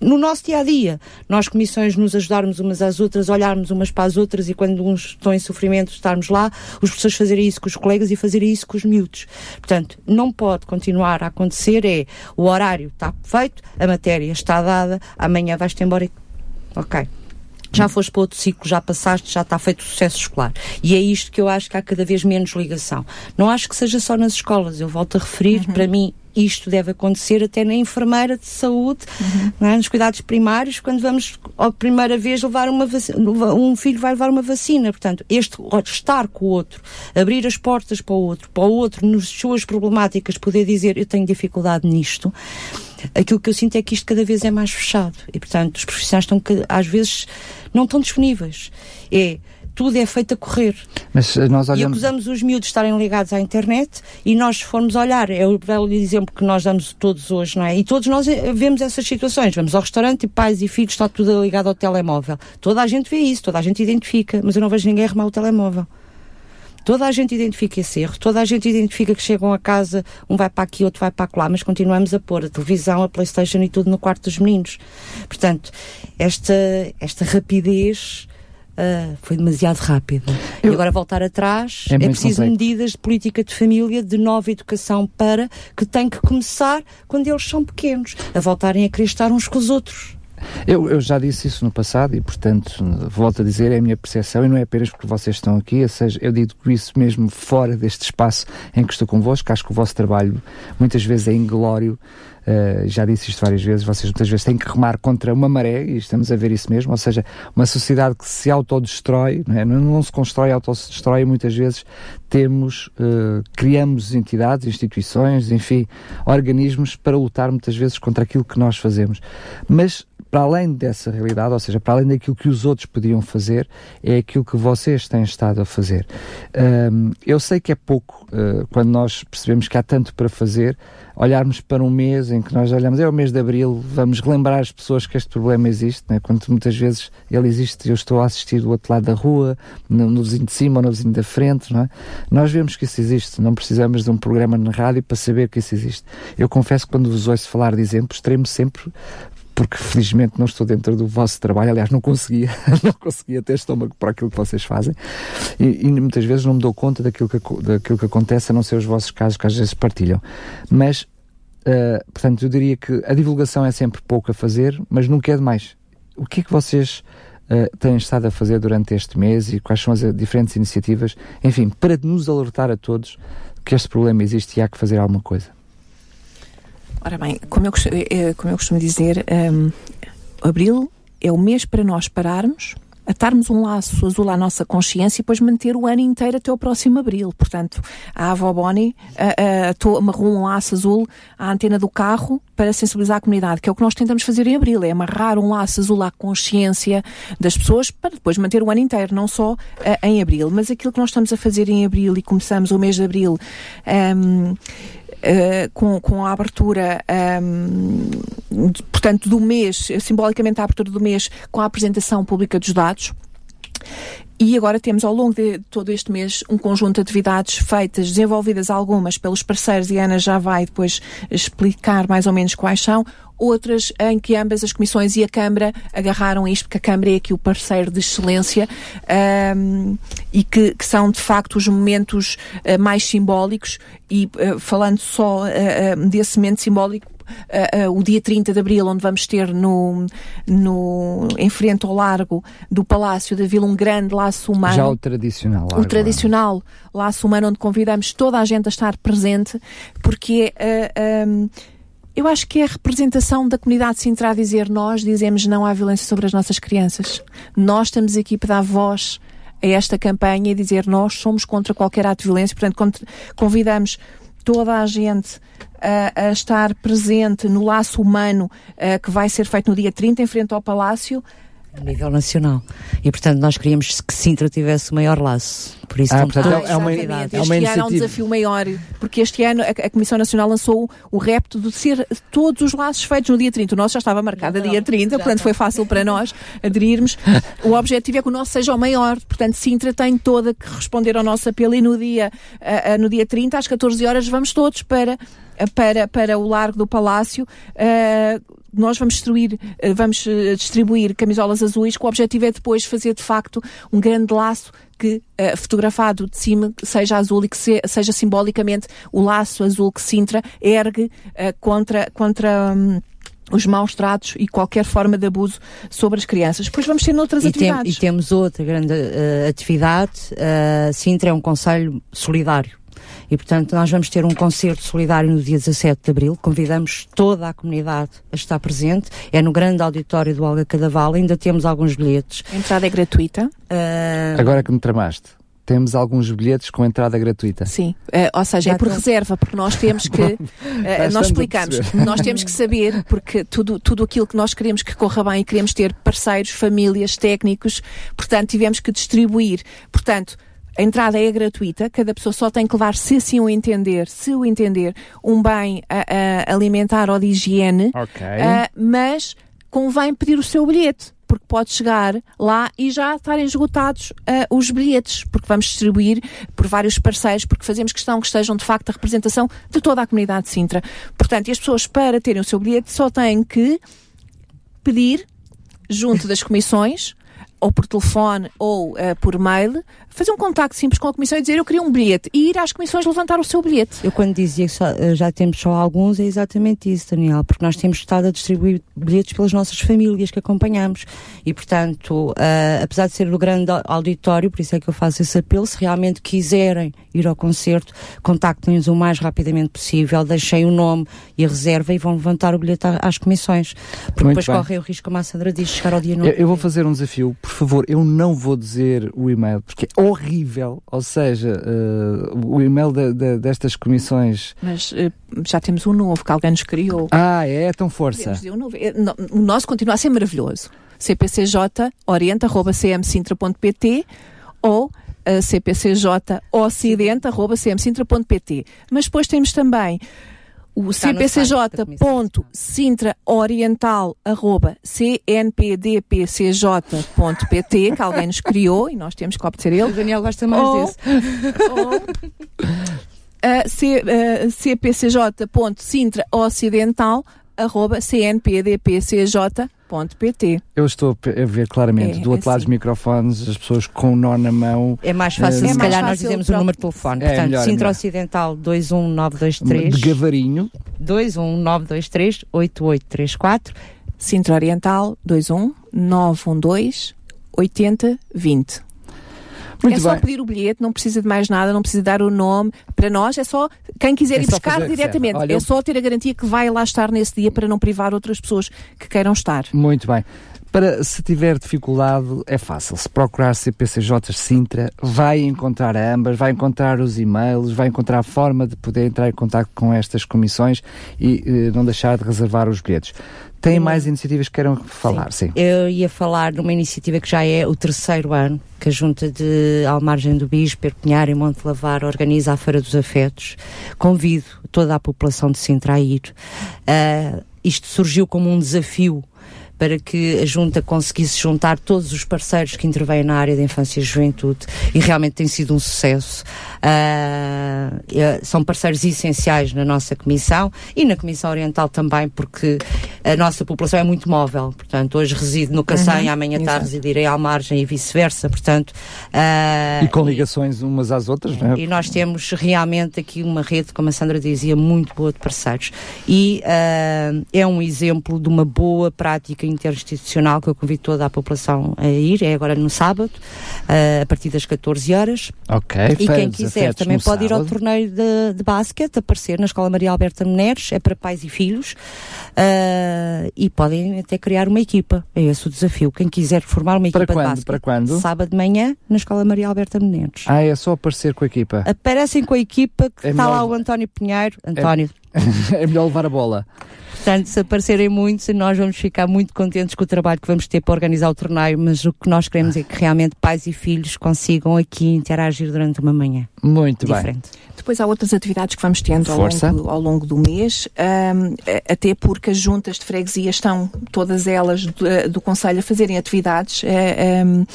no nosso dia a dia, nós comissões nos ajudarmos umas às outras, olharmos umas para as outras e quando uns estão em sofrimento estarmos lá, os professores fazerem isso com os colegas e fazerem isso com os miúdos. Portanto, não pode continuar a acontecer é o horário está feito, a matéria está dada, amanhã vais-te embora e ok já foste para outro ciclo, já passaste, já está feito o sucesso escolar. E é isto que eu acho que há cada vez menos ligação. Não acho que seja só nas escolas, eu volto a referir, uhum. para mim isto deve acontecer até na enfermeira de saúde, uhum. é? nos cuidados primários, quando vamos a primeira vez levar uma um filho vai levar uma vacina. Portanto, este estar com o outro, abrir as portas para o outro, para o outro, nas suas problemáticas, poder dizer eu tenho dificuldade nisto aquilo que eu sinto é que isto cada vez é mais fechado e, portanto, os profissionais estão, às vezes, não estão disponíveis. É tudo é feito a correr. Mas eh, nós olhamos... E acusamos os miúdos de estarem ligados à internet e nós, formos olhar, é o belo exemplo que nós damos todos hoje, não é? E todos nós eh, vemos essas situações. Vamos ao restaurante e pais e filhos, está tudo ligado ao telemóvel. Toda a gente vê isso, toda a gente identifica, mas eu não vejo ninguém arrumar o telemóvel. Toda a gente identifica esse erro, toda a gente identifica que chegam a casa, um vai para aqui, outro vai para lá, mas continuamos a pôr a televisão, a Playstation e tudo no quarto dos meninos. Portanto, esta, esta rapidez Uh, foi demasiado rápida. Eu, e agora voltar atrás é, é preciso complexo. medidas de política de família, de nova educação para que tem que começar quando eles são pequenos, a voltarem a querer estar uns com os outros. Eu, eu, já disse isso no passado e, portanto, volto a dizer, é a minha percepção e não é apenas porque vocês estão aqui, ou seja, eu digo isso mesmo fora deste espaço em que estou convosco, acho que o vosso trabalho muitas vezes é inglório, uh, já disse isto várias vezes, vocês muitas vezes têm que remar contra uma maré e estamos a ver isso mesmo, ou seja, uma sociedade que se autodestrói, não, é? não, não se constrói, auto-se-destrói e muitas vezes temos, uh, criamos entidades, instituições, enfim, organismos para lutar muitas vezes contra aquilo que nós fazemos. Mas para além dessa realidade, ou seja, para além daquilo que os outros podiam fazer, é aquilo que vocês têm estado a fazer. Um, eu sei que é pouco uh, quando nós percebemos que há tanto para fazer, olharmos para um mês em que nós olhamos, é o mês de abril, vamos relembrar as pessoas que este problema existe, né? quando muitas vezes ele existe, eu estou a assistir do outro lado da rua, no, no vizinho de cima ou no vizinho da frente, não é? Nós vemos que isso existe, não precisamos de um programa na rádio para saber que isso existe. Eu confesso que quando vos ouço falar de exemplos, tremo sempre porque felizmente não estou dentro do vosso trabalho, aliás, não conseguia, não conseguia ter estômago para aquilo que vocês fazem e, e, muitas vezes não me dou conta daquilo que, daquilo que acontece, a não ser os vossos casos que às vezes partilham. Mas, uh, portanto, eu diria que a divulgação é sempre pouco a fazer, mas nunca é demais. O que é que vocês uh, têm estado a fazer durante este mês e quais são as diferentes iniciativas, enfim, para nos alertar a todos que este problema existe e há que fazer alguma coisa? Ora bem, como eu, eh, como eu costumo dizer, um, abril é o mês para nós pararmos, atarmos um laço azul à nossa consciência e depois manter o ano inteiro até o próximo abril. Portanto, a avó Bonnie uh, amarrou um laço azul à antena do carro para sensibilizar a comunidade, que é o que nós tentamos fazer em abril, é amarrar um laço azul à consciência das pessoas para depois manter o ano inteiro, não só uh, em abril. Mas aquilo que nós estamos a fazer em abril e começamos o mês de abril. Um, uh, com, com a abertura, um, ehm, portanto, do mês, simbolicamente a abertura do mês, com a apresentação pública dos dados. E agora temos ao longo de todo este mês um conjunto de atividades feitas, desenvolvidas algumas pelos parceiros, e a Ana já vai depois explicar mais ou menos quais são, outras em que ambas as comissões e a Câmara agarraram isto, porque a Câmara é aqui o parceiro de excelência um, e que, que, são de facto os momentos uh, mais simbólicos. E uh, falando só uh, desse momento simbólico, Uh, uh, o dia 30 de Abril, onde vamos ter no, no, em frente ao largo do Palácio da Vila um grande laço humano. Já o tradicional. O tradicional laço humano, onde convidamos toda a gente a estar presente, porque é. Uh, um, eu acho que é a representação da comunidade Sintra a dizer nós dizemos não à violência sobre as nossas crianças. Nós estamos aqui para dar voz a esta campanha e dizer nós somos contra qualquer ato de violência. Portanto, convidamos toda a gente a, a estar presente no laço humano uh, que vai ser feito no dia 30 em frente ao Palácio a nível nacional. E, portanto, nós queríamos que Sintra tivesse o maior laço. Por isso, ah, portanto, é, é, uma, é uma Este ano é um desafio maior, porque este ano a, a, Comissão Nacional lançou o repto de ser todos os laços feitos no dia 30. O nosso já estava marcado a dia 30, portanto foi fácil para nós aderirmos. O objetivo é que o nosso seja o maior, portanto Sintra tem toda que responder ao nosso apelo e no dia, uh, uh, no dia 30, às 14 horas, vamos todos para para, para o Largo do Palácio. Uh, nós vamos destruir, eh, vamos eh, distribuir camisolas azuis, que o objetivo é depois fazer de facto um grande laço que, uh, fotografado de cima, seja azul e que se, seja simbolicamente o laço azul que Sintra ergue uh, contra, contra um, os maus tratos e qualquer forma de abuso sobre as crianças. Depois vamos ter noutras e atividades. Tem, e temos outra grande uh, atividade. Sintra é um conselho solidário e, portanto, nós vamos ter um concerto solidário no dia 17 de Abril. Convidamos toda a comunidade a estar presente. É no grande auditório do Alga Cadaval. Ainda temos alguns bilhetes. A entrada é gratuita? Uh... Agora que me tramaste temos alguns bilhetes com entrada gratuita. Sim, uh, ou seja, Já é por tem. reserva, porque nós temos que, uh, nós explicamos, nós temos que saber, porque tudo, tudo aquilo que nós queremos que corra bem, queremos ter parceiros, famílias, técnicos, portanto, tivemos que distribuir. Portanto, a entrada é gratuita, cada pessoa só tem que levar, se assim o entender, se o entender, um bem a, a alimentar ou de higiene, okay. mas convém pedir o seu bilhete porque pode chegar lá e já estarem esgotados uh, os bilhetes, porque vamos distribuir por vários parceiros, porque fazemos questão que estejam de facto a representação de toda a comunidade de Sintra. Portanto, e as pessoas para terem o seu bilhete só têm que pedir junto das comissões ou por telefone ou uh, por mail, fazer um contacto simples com a comissão e dizer eu queria um bilhete e ir às comissões levantar o seu bilhete. Eu quando dizia que só, eh, já temos só alguns é exatamente isso, Daniel, porque nós temos estado a distribuir bilhetes pelas nossas famílias que acompanhamos e portanto, uh, apesar de ser o grande auditório, por isso é que eu faço esse apelo, se realmente quiserem ir ao concerto, contactem-nos o mais rapidamente possível, deixem o nome e a reserva e vão levantar o bilhete às comissões, porque Muito depois bem. correm o risco, como a Sandra diz, chegar ao dia Eu, eu vou fazer um desafio, por favor, eu não vou dizer o e-mail, porque é horrível. Ou seja, uh, o e-mail de, de, destas comissões. Mas uh, já temos um novo que alguém nos criou. Ah, é? Então força. Um. É, o nosso continua a ser maravilhoso. cpcj.orienta.cmcintra.pt ou uh, cpcjocidente.cmcintra.pt. Mas depois temos também o cpcj.sintraoriental.cnpdpcj.pt que alguém nos criou e nós temos que obedecer ele. O Daniel gosta mais ou, desse. Ou, uh, C, uh, cpcj.sintraocidental.cnpdpcj.pt pt. Eu estou a ver claramente, é, do outro lado dos microfones, as pessoas com o nó na mão. É mais fácil, uh, se calhar nós dizemos o número de telefone. É, Portanto, Sintra Ocidental 21923. De Gavarinho. 21923 8834. Sintra Oriental 21 912 8020. Muito é só pedir o bilhete, não precisa de mais nada, não precisa dar o nome. Para nós é só quem quiser é ir buscar diretamente. Olha, é só ter a garantia que vai lá estar nesse dia para não privar outras pessoas que queiram estar. Muito bem. Para, se tiver dificuldade, é fácil. Se procurar CPCJ Sintra, vai encontrar ambas, vai encontrar os e-mails, vai encontrar a forma de poder entrar em contato com estas comissões e eh, não deixar de reservar os bilhetes. Tem mais iniciativas que queiram falar, sim. sim. Eu ia falar de uma iniciativa que já é o terceiro ano, que a Junta de Almargem do Bispo, Perpinhar e Monte Lavar organiza a Feira dos Afetos. Convido toda a população de Sintra a ir. Uh, isto surgiu como um desafio para que a Junta conseguisse juntar todos os parceiros que intervêm na área da infância e juventude e realmente tem sido um sucesso. Uh, são parceiros essenciais na nossa Comissão e na Comissão Oriental também, porque a nossa população é muito móvel. Portanto, hoje resido no Cacém, uhum, amanhã está a residir à margem e vice-versa. Portanto, uh, e com ligações umas às outras, não é? E nós temos realmente aqui uma rede, como a Sandra dizia, muito boa de parceiros. E uh, é um exemplo de uma boa prática interinstitucional que eu convido toda a população a ir, é agora no sábado, uh, a partir das 14 horas. Ok, E quem quiser também pode sábado. ir ao torneio de, de basquete, aparecer na Escola Maria Alberta Meneres, é para pais e filhos, uh, e podem até criar uma equipa, é esse o desafio. Quem quiser formar uma para equipa quando? de basquete, para quando? sábado de manhã, na Escola Maria Alberta Meneres. Ah, é só aparecer com a equipa? Aparecem com a equipa, que é está melhor... lá o António Pinheiro. António. É... é melhor levar a bola. Portanto, se aparecerem muitos, nós vamos ficar muito contentes com o trabalho que vamos ter para organizar o torneio, mas o que nós queremos é que realmente pais e filhos consigam aqui interagir durante uma manhã. Muito diferente. bem. Depois há outras atividades que vamos tendo ao longo, ao longo, do mês, um, até porque as juntas de freguesia estão, todas elas do, do Conselho, a fazerem atividades. Um,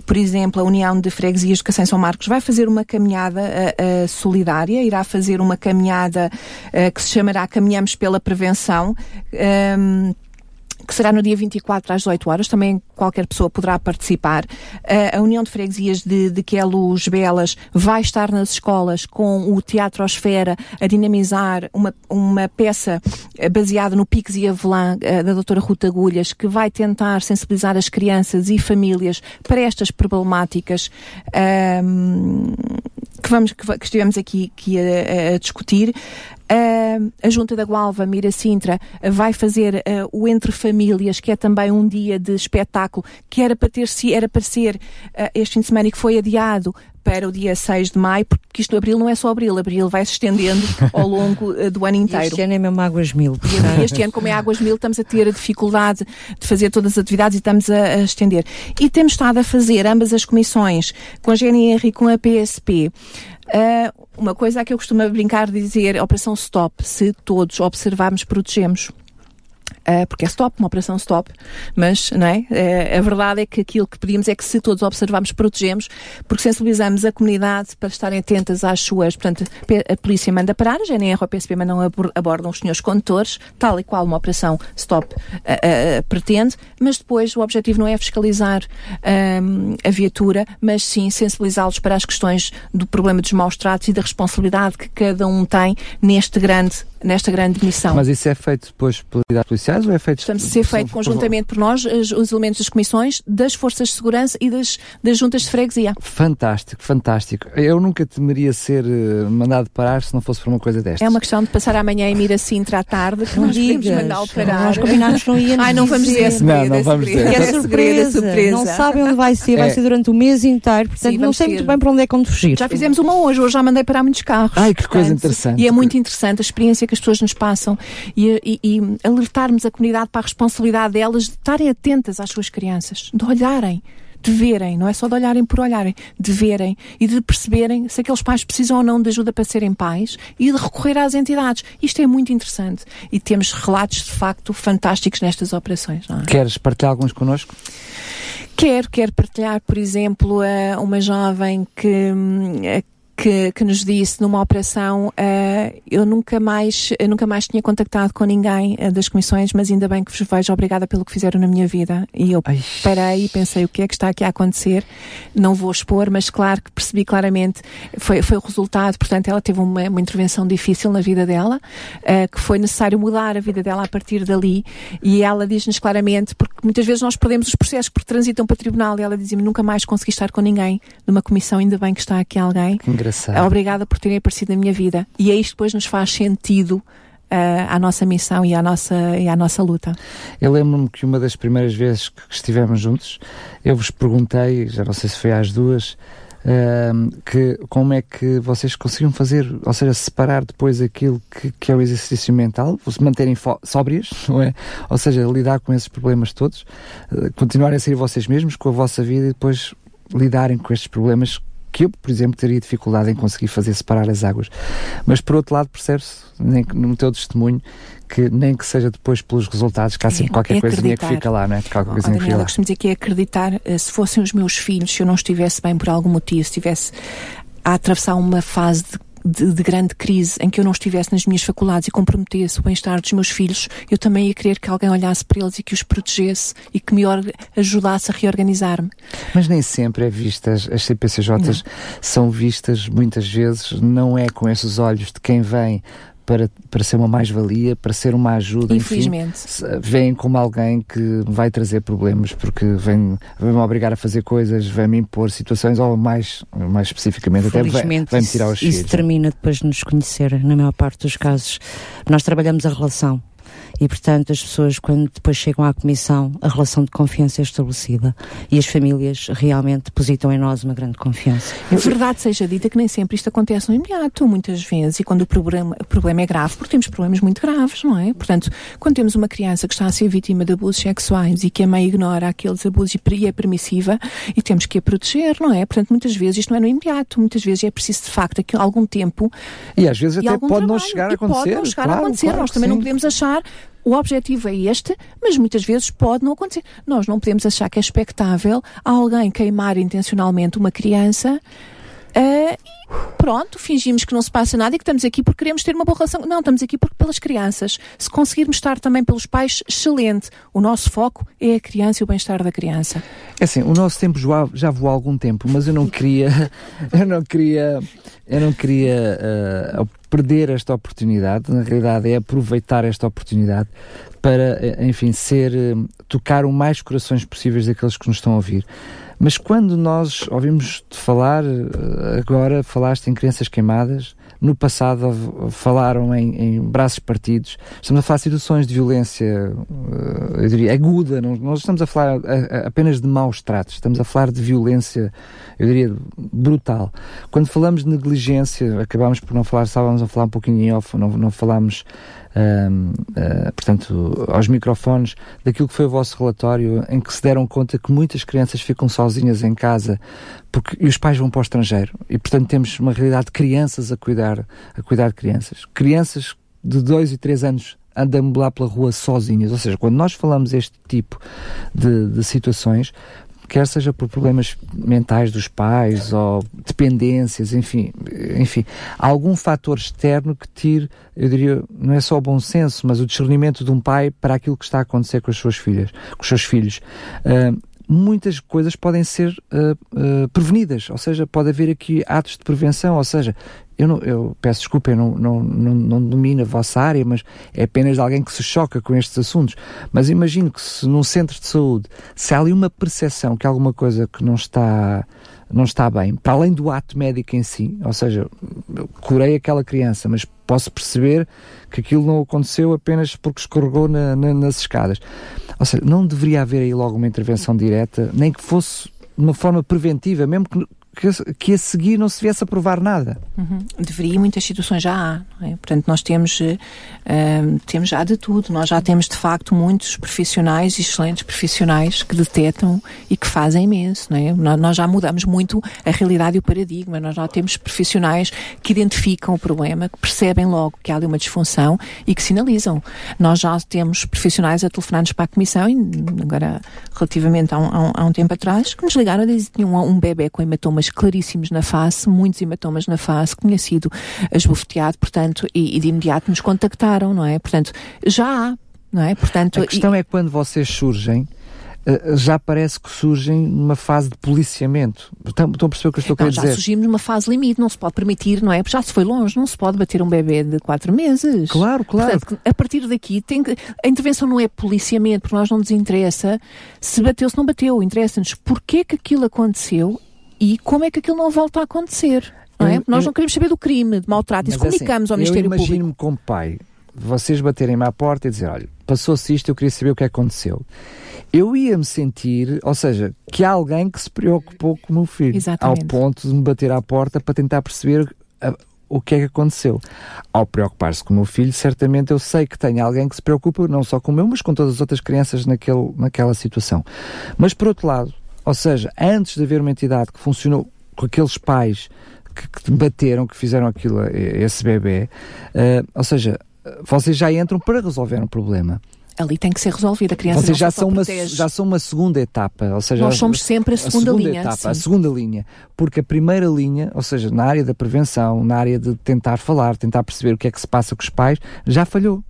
por exemplo, a União de Freguesias de Cacém São Marcos vai fazer uma caminhada uh, uh, solidária, irá fazer uma caminhada uh, que se chamará Caminhamos pela Prevenção. Um, que será no dia 24 às 18 horas, também qualquer pessoa poderá participar. Uh, a União de Freguesias de, de Quelos Belas vai estar nas escolas com o Teatro Osfera a dinamizar uma, uma peça eh, baseada no Pix e Avelã uh, da doutora Ruta Agulhas, que vai tentar sensibilizar as crianças e famílias para estas problemáticas uh, que, vamos, que, que estivemos aqui, aqui a, a discutir. Uh, a Junta da Gualva, Mira Sintra, uh, vai fazer uh, o Entre Famílias, que é também um dia de espetáculo, que era para ter era para ser este fim de semana e que foi adiado para o dia 6 de maio, porque isto abril não é só abril, abril vai se estendendo ao longo do ano inteiro. Este ano é mesmo águas mil. E este ano, como é águas mil, estamos a ter a dificuldade de fazer todas as atividades e estamos a, a estender. E temos estado a fazer ambas as comissões, com a GNR e com a PSP, Uh, uma coisa que eu costumo brincar de dizer, Operação Stop, se todos observarmos, protegemos. Uh, porque é stop, uma operação stop, mas não é? Uh, a verdade é que aquilo que pedimos é que se todos observarmos, protegemos, porque sensibilizamos a comunidade para estarem atentas às suas, portanto, a polícia manda parar, a GNR ou a PSP não abordam os senhores condutores, tal e qual uma operação stop uh, pretende, mas depois o objetivo não é fiscalizar a viatura, mas sim sensibilizá-los para as questões do problema dos maus tratos e da responsabilidade que cada um tem neste grande nesta grande missão. Mas isso é feito depois por unidades policiais ou é feito... Estamos a ser feito conjuntamente por nós, os, os, elementos das comissões, das forças de segurança e das, das juntas de freguesia. Fantástico, fantástico. Eu nunca temeria ser uh, mandado parar se não fosse por uma coisa destas. É uma questão de passar amanhã em Miracintra à tarde, que não nós podemos mandá-lo parar. Nós combinámos não íamos Ai, não vamos dizer. Segredo, não, não vamos dizer. É, é surpresa, surpresa. Não sabem onde vai ser, vai é. ser durante o mês inteiro, portanto Sim, não sei muito bem para onde é que onde fugir. Já fizemos uma hoje, hoje já mandei parar muitos carros. Ai, que portanto, coisa interessante. E é muito interessante a experiência que as pessoas nos passam e, e, e alertarmos a comunidade para a responsabilidade delas de estarem atentas às suas crianças, de olharem de verem, não é só de olharem por olharem, de verem e de perceberem se aqueles pais precisam ou não de ajuda para serem pais e de recorrer às entidades. Isto é muito interessante e temos relatos de facto fantásticos nestas operações. É? Queres partilhar alguns connosco? Quero, quero partilhar, por exemplo, uma jovem que, hum, que, que nos disse numa operação uh, eu nunca mais eu nunca mais tinha contactado com ninguém uh, das comissões mas ainda bem que vos vejo obrigada pelo que fizeram na minha vida. E eu Ai. parei e pensei o que é que está aqui a acontecer? Não vou expor mas claro que percebi claramente foi, foi o resultado. Portanto ela teve uma, uma intervenção difícil na vida dela uh, que foi necessário mudar a vida dela a partir dali. E ela diz-nos claramente porque muitas vezes nós perdemos os processos porque transitam para o tribunal e ela dizia-me nunca mais consegui estar com ninguém numa comissão ainda bem que está aqui alguém engraçado. Obrigada por terem aparecido na minha vida. E é isto que depois nos faz sentido uh, à nossa missão e à nossa, e à nossa luta. Eu lembro-me que uma das primeiras vezes que estivemos juntos, eu vos perguntei, já não sei se foi às duas, uh, que como é que vocês conseguiam fazer, ou seja, separar depois aquilo que, que é o exercício mental, se manterem sóbrias, não é? Ou seja, lidar com esses problemas todos, uh, continuarem a ser vocês mesmos com a vossa vida e depois lidarem com estes problemas que eu, por exemplo, teria dificuldade em conseguir fazer separar as águas. Mas, por outro lado, percebe-se no teu testemunho que nem que seja depois pelos resultados, que há sempre é, qualquer é coisinha que fica lá, não é? Qualquer oh, coisinha Daniela, costumo dizer que é acreditar, eh, se fossem os meus filhos, se eu não estivesse bem por algum motivo, se estivesse a atravessar uma fase de de, de, grande crise em que eu não estivesse nas minhas faculdades e comprometesse o bem-estar dos meus filhos, eu também ia querer que alguém olhasse para eles e que os protegesse e que me ajudasse a reorganizar-me. Mas nem sempre é vistas, as CPCJs não. são vistas muitas vezes, não é com esses olhos de quem vem para, para ser uma mais-valia, para ser uma ajuda. Infelizmente. Enfim, vem como alguém que vai trazer problemas, porque vem, vem me obrigar a fazer coisas, vem me impor situações, ou mais, mais especificamente, até vem, vem tirar os Isso termina depois de nos conhecer, na maior parte dos casos. Nós trabalhamos a relação e, portanto, as pessoas, quando depois chegam à Comissão, a relação de confiança é estabelecida e as famílias realmente depositam em nós uma grande confiança. É verdade seja dita que nem sempre isto acontece no imediato, muitas vezes, e quando o problema, o problema é grave, porque temos problemas muito graves, não é? Portanto, quando temos uma criança que está a ser vítima de abusos sexuais e que a mãe ignora aqueles abusos e é permissiva e temos que a proteger, não é? Portanto, muitas vezes isto não é no imediato, muitas vezes é preciso de facto aqui algum tempo. E às vezes até pode trabalho, não chegar a acontecer. Pode não chegar claro, a acontecer, claro, nós também sim. não podemos achar o objetivo é este, mas muitas vezes pode não acontecer. Nós não podemos achar que é expectável alguém queimar intencionalmente uma criança Uh, pronto, fingimos que não se passa nada e que estamos aqui porque queremos ter uma boa relação. Não, estamos aqui porque pelas crianças. Se conseguirmos estar também pelos pais, excelente. O nosso foco é a criança e o bem-estar da criança. É assim, o nosso tempo já, já voou há algum tempo, mas eu não queria, eu não queria, eu não queria uh, perder esta oportunidade. Na realidade, é aproveitar esta oportunidade para, eh, enfim, ser, uh, tocar o mais corações possíveis daqueles que nos estão a ouvir. Mas quando nós ouvimos de falar, eh, agora falaste em crianças queimadas, no passado falaram em, em braços partidos, estamos a falar de situações de violência, eh, eu diria, aguda, não, nós estamos a falar apenas de maus tratos, estamos a falar de violência, eu diria, brutal. Quando falamos de negligência, acabámos por não falar, estávamos a falar um pouquinho em off, não, não falámos uh, portanto, aos microfones daquilo que foi o vosso relatório, em que se deram conta que muitas crianças ficam sozinhas em casa porque, e os pais vão para o estrangeiro. E, portanto, temos uma realidade de crianças a cuidar, a cuidar de crianças. Crianças de 2 e 3 anos a deambular pela rua sozinhas. Ou seja, quando nós falamos este tipo de, de situações, quer seja por problemas mentais dos pais ou dependências, enfim, enfim, algum fator externo que tire, eu diria, não é só o bom senso, mas o discernimento de um pai para aquilo que está a acontecer com as suas filhas, com os seus filhos. Uh, muitas coisas podem ser uh, uh, prevenidas, ou seja, pode haver aqui atos de prevenção, ou seja, eu, não, eu peço desculpa, eu não, não, não, não domino a vossa área, mas é apenas alguém que se choca com estes assuntos. Mas imagino que se num centro de saúde, se há ali uma percepção que alguma coisa que não está, não está bem, para além do ato médico em si, ou seja, curei aquela criança, mas posso perceber que aquilo não aconteceu apenas porque escorregou na, na, nas escadas. Ou seja, não deveria haver aí logo uma intervenção direta, nem que fosse de uma forma preventiva, mesmo que, que, que a seguir não se viesse a provar nada. Uhum. Deveria, muitas situações já há. É? Portanto, nós temos, uh, temos já de tudo. Nós já temos, de facto, muitos profissionais, excelentes profissionais, que detectam e que fazem imenso. Não é? Nós já mudamos muito a realidade e o paradigma. Nós já temos profissionais que identificam o problema, que percebem logo que há ali uma disfunção e que sinalizam. Nós já temos profissionais a telefonar-nos para a Comissão, e agora, relativamente a um, a um, tempo atrás, que nos ligaram a dizer que tinham um, um bebê com hematomas hematomas claríssimos na face, muitos hematomas na face, que tinha sido esbofeteado, portanto, e, e de imediato nos contactaram, não é? Portanto, já há, não é? Portanto, a questão e... é quando vocês surgem, eh, já parece que surgem numa fase de policiamento. Estão, estão a perceber o que eu estou a dizer? Já surgimos numa fase limite, não se pode permitir, não é? Já se foi longe, não se pode bater um bebê de 4 meses. Claro, claro. Portanto, a partir daqui, tem que, a intervenção não é policiamento, porque nós não nos interessa se bateu, se não bateu. Interessa-nos porquê que aquilo aconteceu e como é que aquilo não volta a acontecer. Não é? Eu, Nós eu, não queremos saber do crime, de maltrato, isso comunicamos assim, ao Ministério Público. Eu imagino-me como pai, vocês baterem-me à porta e dizer, olha, passou-se isto, eu queria saber o que é que aconteceu. Eu ia-me sentir, ou seja, que há alguém que se preocupou com o meu filho, Exatamente. ao ponto de me bater à porta para tentar perceber a, o que é que aconteceu. Ao preocupar-se com o meu filho, certamente eu sei que tem alguém que se preocupa não só com o meu, mas com todas as outras crianças naquele, naquela situação. Mas por outro lado, ou seja, antes de haver uma entidade que funcionou com aqueles pais que, que bateram, que fizeram aquilo esse bebê, uh, ou seja, vocês já entram para resolver um problema ali tem que ser resolvida. A criança Vocês já são, uma, já são uma segunda etapa, ou seja, nós somos sempre a segunda, a segunda linha. Etapa, a segunda linha, porque a primeira linha, ou seja, na área da prevenção, na área de tentar falar, tentar perceber o que é que se passa com os pais, já falhou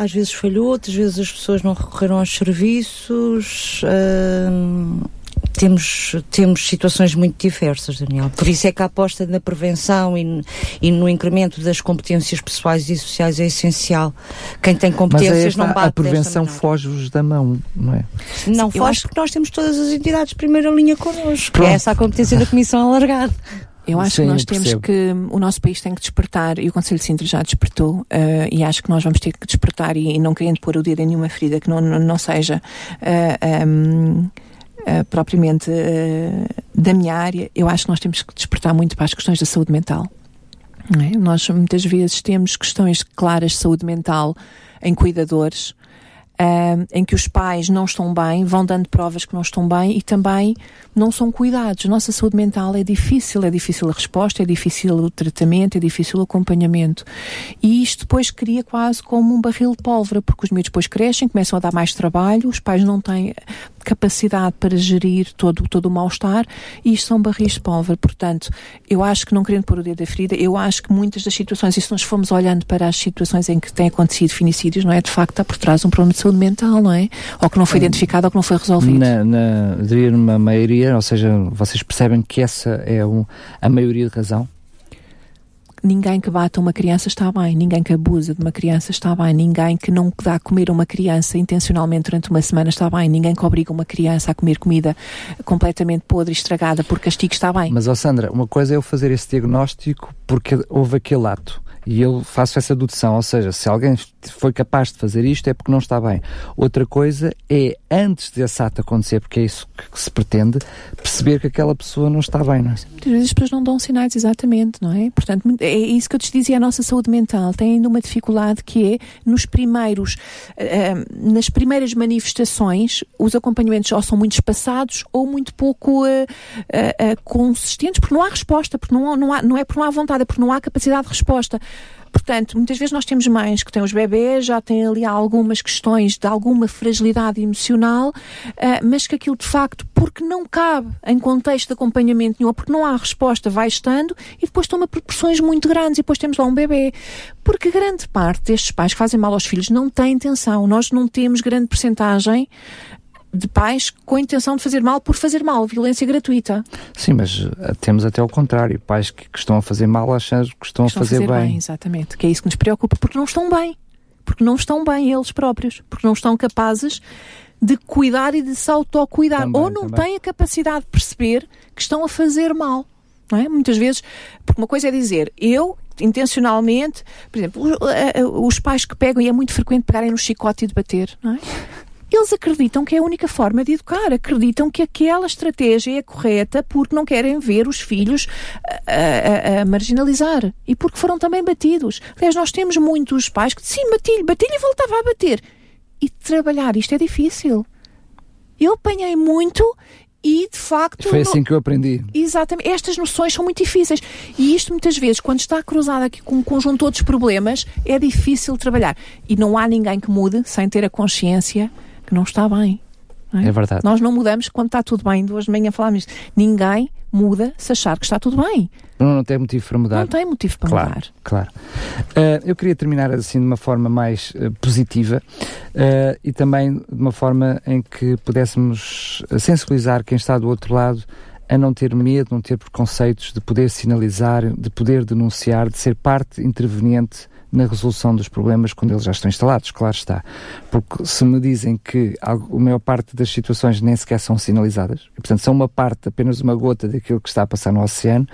às vezes falhou, outras vezes as pessoas não recorreram aos serviços. Uh, temos, temos situações muito diversas, Daniel. Por isso é que a aposta na prevenção e, e no incremento das competências pessoais e sociais é essencial. Quem tem competências esta, não bate A prevenção foge-vos da mão, não é? Não foge porque nós temos todas as entidades de primeira linha connosco. Pronto. É essa a competência da Comissão alargada. Eu acho Sim, que nós temos que, o nosso país tem que despertar, e o Conselho de Sintra já despertou, uh, e acho que nós vamos ter que despertar, e, e, não querendo pôr o dedo em nenhuma ferida que não, não, não seja uh, um, uh, propriamente da minha área, eu acho que nós temos que despertar muito para as questões da saúde mental. É? Nós muitas vezes temos questões claras de saúde mental em cuidadores, uh, em que os pais não estão bem, vão dando provas que não estão bem e também não são cuidados. Nossa saúde mental é difícil, é difícil a resposta, é difícil o tratamento, é difícil o acompanhamento. E isto depois cria quase como um barril de pólvora, porque os miúdos depois crescem, começam a dar mais trabalho, os pais não têm capacidade para gerir todo, todo o mal-estar e isto são barris de pólvora. Portanto, eu acho que, não querendo pôr o dedo da ferida, eu acho que muitas das situações, e se nós formos olhando para as situações em que têm acontecido finicídios, não é? De facto, está por trás um problema de saúde mental, não é? Ou que não foi identificado ou que não foi resolvido. Na, na, diria numa maioria, ou seja, vocês percebem que essa é um, a maioria de razão? Ninguém que bata uma criança está bem, ninguém que abusa de uma criança está bem, ninguém que não dá a comer a uma criança intencionalmente durante uma semana está bem, ninguém que obriga uma criança a comer comida completamente podre e estragada por castigo está bem. Mas, ó Sandra, uma coisa é eu fazer esse diagnóstico porque houve aquele ato e eu faço essa dedução, ou seja, se alguém foi capaz de fazer isto é porque não está bem. Outra coisa é, antes desse ato acontecer, porque é isso que se pretende, perceber que aquela pessoa não está bem, não é? Muitas vezes as pessoas não dão sinais exatamente, não é? Portanto, é isso que eu te dizia, a nossa saúde mental tem ainda uma dificuldade que é, nos primeiros, uh, nas primeiras manifestações, os acompanhamentos ou são muito espaçados ou muito pouco uh, uh, consistentes, porque não há resposta, porque não, não, há, não é porque não há vontade, é porque não há capacidade de resposta. Portanto, muitas vezes nós temos mães que têm os bebés, já têm ali algumas questões de alguma fragilidade emocional, uh, mas que aquilo de facto, porque não cabe em contexto de acompanhamento nenhum, porque não há resposta, vai estando e depois toma proporções muito grandes e depois temos lá um bebê. Porque grande parte destes pais que fazem mal aos filhos não têm intenção. Nós não temos grande percentagem de pais com a intenção de fazer mal por fazer mal, violência gratuita. Sim, mas uh, temos até o contrário, pais que, que, estão a fazer mal achando que estão, que estão a, fazer fazer, bem. bem. Exatamente, que é isso que nos preocupa, porque não estão bem. Porque não estão bem eles próprios, porque não estão capazes de cuidar e de se autocuidar. Também, Ou não também. têm a capacidade de perceber que estão a fazer mal. Não é? Muitas vezes, porque uma coisa é dizer, eu intencionalmente, por exemplo, os pais que pegam, e é muito frequente pegarem no chicote e debater, não é? Eles acreditam que é a única forma de educar, acreditam que aquela estratégia é correta porque não querem ver os filhos a, a, a marginalizar e porque foram também batidos. Aliás, nós temos muitos pais que sim, bati-lhe, bati-lhe e voltava a bater. E trabalhar isto é difícil. Eu apanhei muito e de facto. Foi assim que eu aprendi. Exatamente. Estas noções são muito difíceis. E isto muitas vezes, quando está cruzado aqui com um conjunto de outros problemas, é difícil trabalhar. E não há ninguém que mude sem ter a consciência que não está bem. Não é? é? verdade. Nós não mudamos quando está tudo bem. Duas de manhã falámos isto. Ninguém muda se achar que está tudo bem. Não, não tem motivo para mudar. Não tem motivo para claro, mudar. Claro. Uh, eu queria terminar assim de uma forma mais uh, positiva uh, e também de uma forma em que pudéssemos sensibilizar quem está do outro lado a não ter medo, não ter preconceitos, de poder sinalizar, de poder denunciar, de ser parte interveniente na resolução dos problemas quando eles já estão instalados, claro está. Porque se me dizem que a maior parte das situações nem sequer são sinalizadas, e, portanto são uma parte, apenas uma gota daquilo que está a passar no oceano,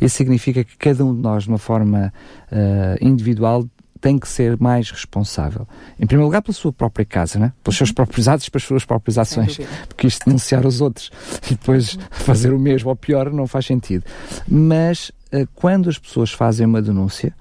isso significa que cada um de nós, de uma forma uh, individual, tem que ser mais responsável. Em primeiro lugar, pela sua própria casa, né? pelos seus uhum. próprios atos, pelas suas próprias ações. Porque isto denunciar os outros e depois fazer o mesmo ou pior não faz sentido. Mas uh, quando as pessoas fazem uma denúncia,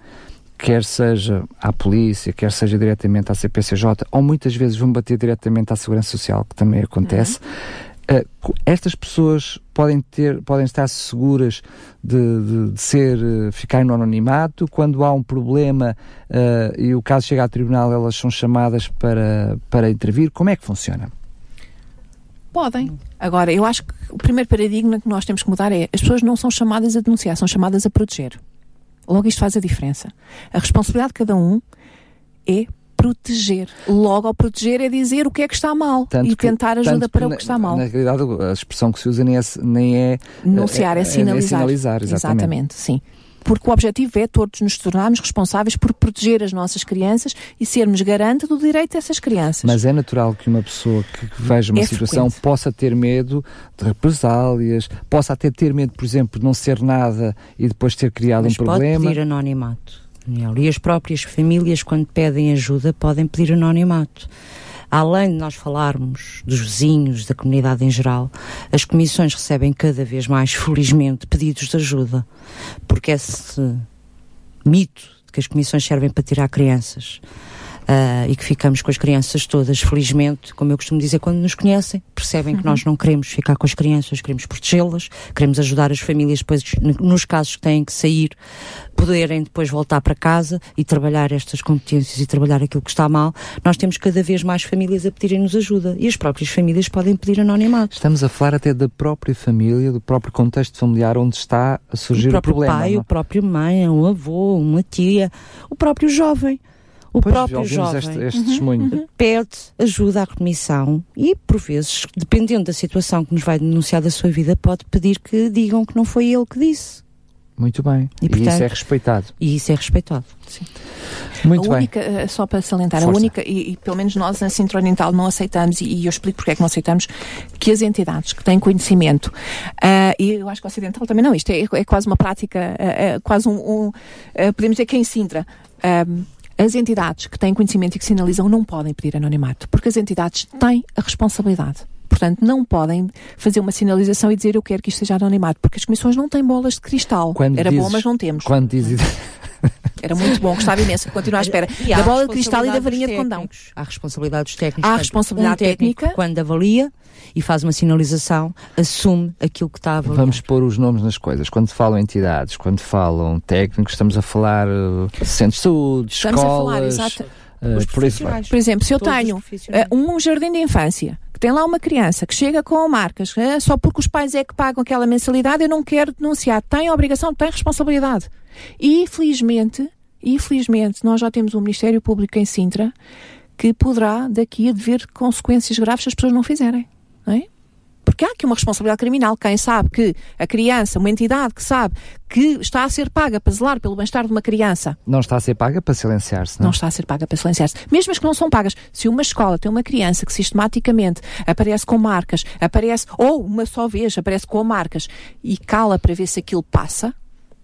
quer seja à polícia, quer seja diretamente à CPCJ, ou muitas vezes vão bater diretamente à Segurança Social, que também acontece. Uhum. Uh, estas pessoas podem ter, podem estar seguras de, de, de ser, uh, ficar no anonimato. Quando há um problema uh, e o caso chega ao tribunal, elas são chamadas para, para intervir. Como é que funciona? Podem. Agora, eu acho que o primeiro paradigma que nós temos que mudar é as pessoas não são chamadas a denunciar, são chamadas a proteger. Logo, isto faz a diferença. A responsabilidade de cada um é proteger. Logo, ao proteger é dizer o que é que está mal tanto e tentar que, ajuda para o que está mal. Na realidade, a expressão que se usa nem é, nem é denunciar, é, é, sinalizar. É sinalizar exatamente. exatamente, sim porque o objetivo é todos nos tornarmos responsáveis por proteger as nossas crianças e sermos garante do direito dessas crianças. Mas é natural que uma pessoa que veja uma é situação frequente. possa ter medo de represálias, possa até ter medo, por exemplo, de não ser nada e depois ter criado Mas um problema. Pode pedir anonimato. Daniel. E as próprias famílias, quando pedem ajuda, podem pedir anonimato. Além de nós falarmos dos vizinhos, da comunidade em geral, as comissões recebem cada vez mais, felizmente, pedidos de ajuda. Porque esse mito de que as comissões servem para tirar crianças uh, e que ficamos com as crianças todas, felizmente, como eu costumo dizer, quando nos conhecem, percebem uhum. que nós não queremos ficar com as crianças, queremos protegê-las, queremos ajudar as famílias depois, nos casos que têm que sair, poderem depois voltar para casa e trabalhar estas competências e trabalhar aquilo que está mal, nós temos cada vez mais famílias a pedirem-nos ajuda e as próprias famílias podem pedir anonimato. Estamos a falar até da própria família, do próprio contexto familiar onde está a surgir o, o problema. O pai, não? o próprio mãe, um avô, uma tia, o próprio jovem. O pois, próprio jovem este, este uhum, testemunho. Uhum. pede ajuda à comissão e, por vezes, dependendo da situação que nos vai denunciar da sua vida, pode pedir que digam que não foi ele que disse. Muito bem. E, portanto, e isso é respeitado. E isso é respeitado. Sim. Muito a única, bem. Eh, só para salientar, Força. a única, e, e, pelo menos nós na Centro Oriental não aceitamos, e, e, eu explico porque é que não aceitamos, que as entidades que têm conhecimento, uh, e eu acho que o Ocidental também não, isto é, é quase uma prática, uh, uh, quase um, um podemos dizer que é em Sintra, as entidades que têm conhecimento e que sinalizam não podem pedir anonimato, porque as entidades têm a responsabilidade. Portanto, não podem fazer uma sinalização e dizer eu quero que isto seja anonimato, porque as comissões não têm bolas de cristal. Quando Era dizes, bom, mas não temos. Quando dizes, Era muito bom, gostava imenso. Continuo à espera. E da bola de cristal e da varinha de condão. Há responsabilidade dos técnicos. Há responsabilidade um técnica. Quando avalia e faz uma sinalização, assume aquilo que está a avaliar. Vamos pôr os nomes nas coisas. Quando falam entidades, quando falam técnicos, estamos a falar uh, centros de saúde, Estamos a falar, escolas, exato. uh, Os por isso. Por exemplo, se eu Todos os tenho eh, um jardim de infância que tem lá uma criança que chega com marcas, só porque os pais é que pagam aquela mensalidade, eu não quero denunciar. Tem obrigação, tem responsabilidade. E, felizmente, e felizmente, nós já temos um Ministério Público em Sintra que poderá daqui a dever consequências graves se as pessoas não fizerem. Não é? Porque há aqui uma responsabilidade criminal. Quem sabe que a criança, uma entidade que sabe que está a ser paga para zelar pelo bem-estar de uma criança, Não está a ser paga para silenciar-se, não? não está a ser paga para silenciar-se. Mesmo as que não são pagas, se uma escola tem uma criança que sistematicamente aparece com marcas, aparece, ou uma só vez aparece com marcas e cala para ver se aquilo passa,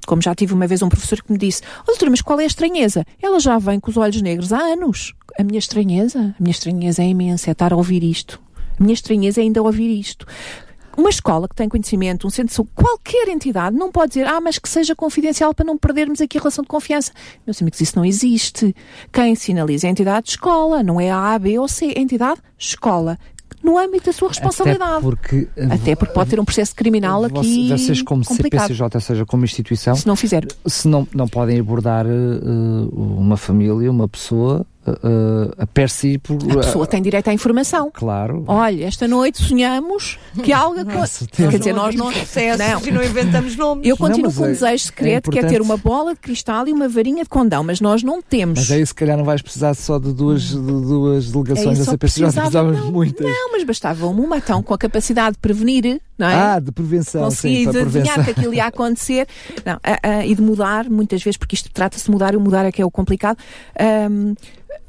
como já tive uma vez um professor que me disse, oh, doutora, mas qual é a estranheza? Ela já vem com os olhos negros há anos. A minha estranheza? A minha estranheza é imensa, é estar a ouvir isto. A minha estranheza é ainda ouvir isto. Uma escola que tem conhecimento, um centro de saúde, qualquer entidade, não pode dizer, ah, mas que seja confidencial para não perdermos aqui a relação de confiança. Meus amigos, isso não existe. Quem sinaliza é a entidade escola, não é a A, B ou C, é a entidade escola. No âmbito da sua responsabilidade. Até porque, Até porque pode ter um processo criminal aqui. Vocês, como complicado. CPCJ, ou seja, como instituição, Se não fizer. se não, não podem abordar uh, uma família, uma pessoa, uh, a per si. Por, A pessoa tem direito à informação. Claro. Olha, esta noite sonhamos que algo. certeza. Quer dizer, nós não. Não. e não inventamos nomes. Eu continuo mas com um é- desejo secreto, que é ter uma bola de cristal e uma varinha de condão, mas nós não temos. Mas aí se calhar não vais precisar só de duas, de duas delegações Aí da CPCJ, precisava- precisávamos não, de muitas. Não, mas bastava uma então com a capacidade de prevenir, não é? Ah, de prevenção, Conseguir sim, adivinhar que aquilo ia acontecer não, ah, ah, e de mudar, muitas vezes, porque isto trata-se de mudar e o mudar é que é o complicado. ahm,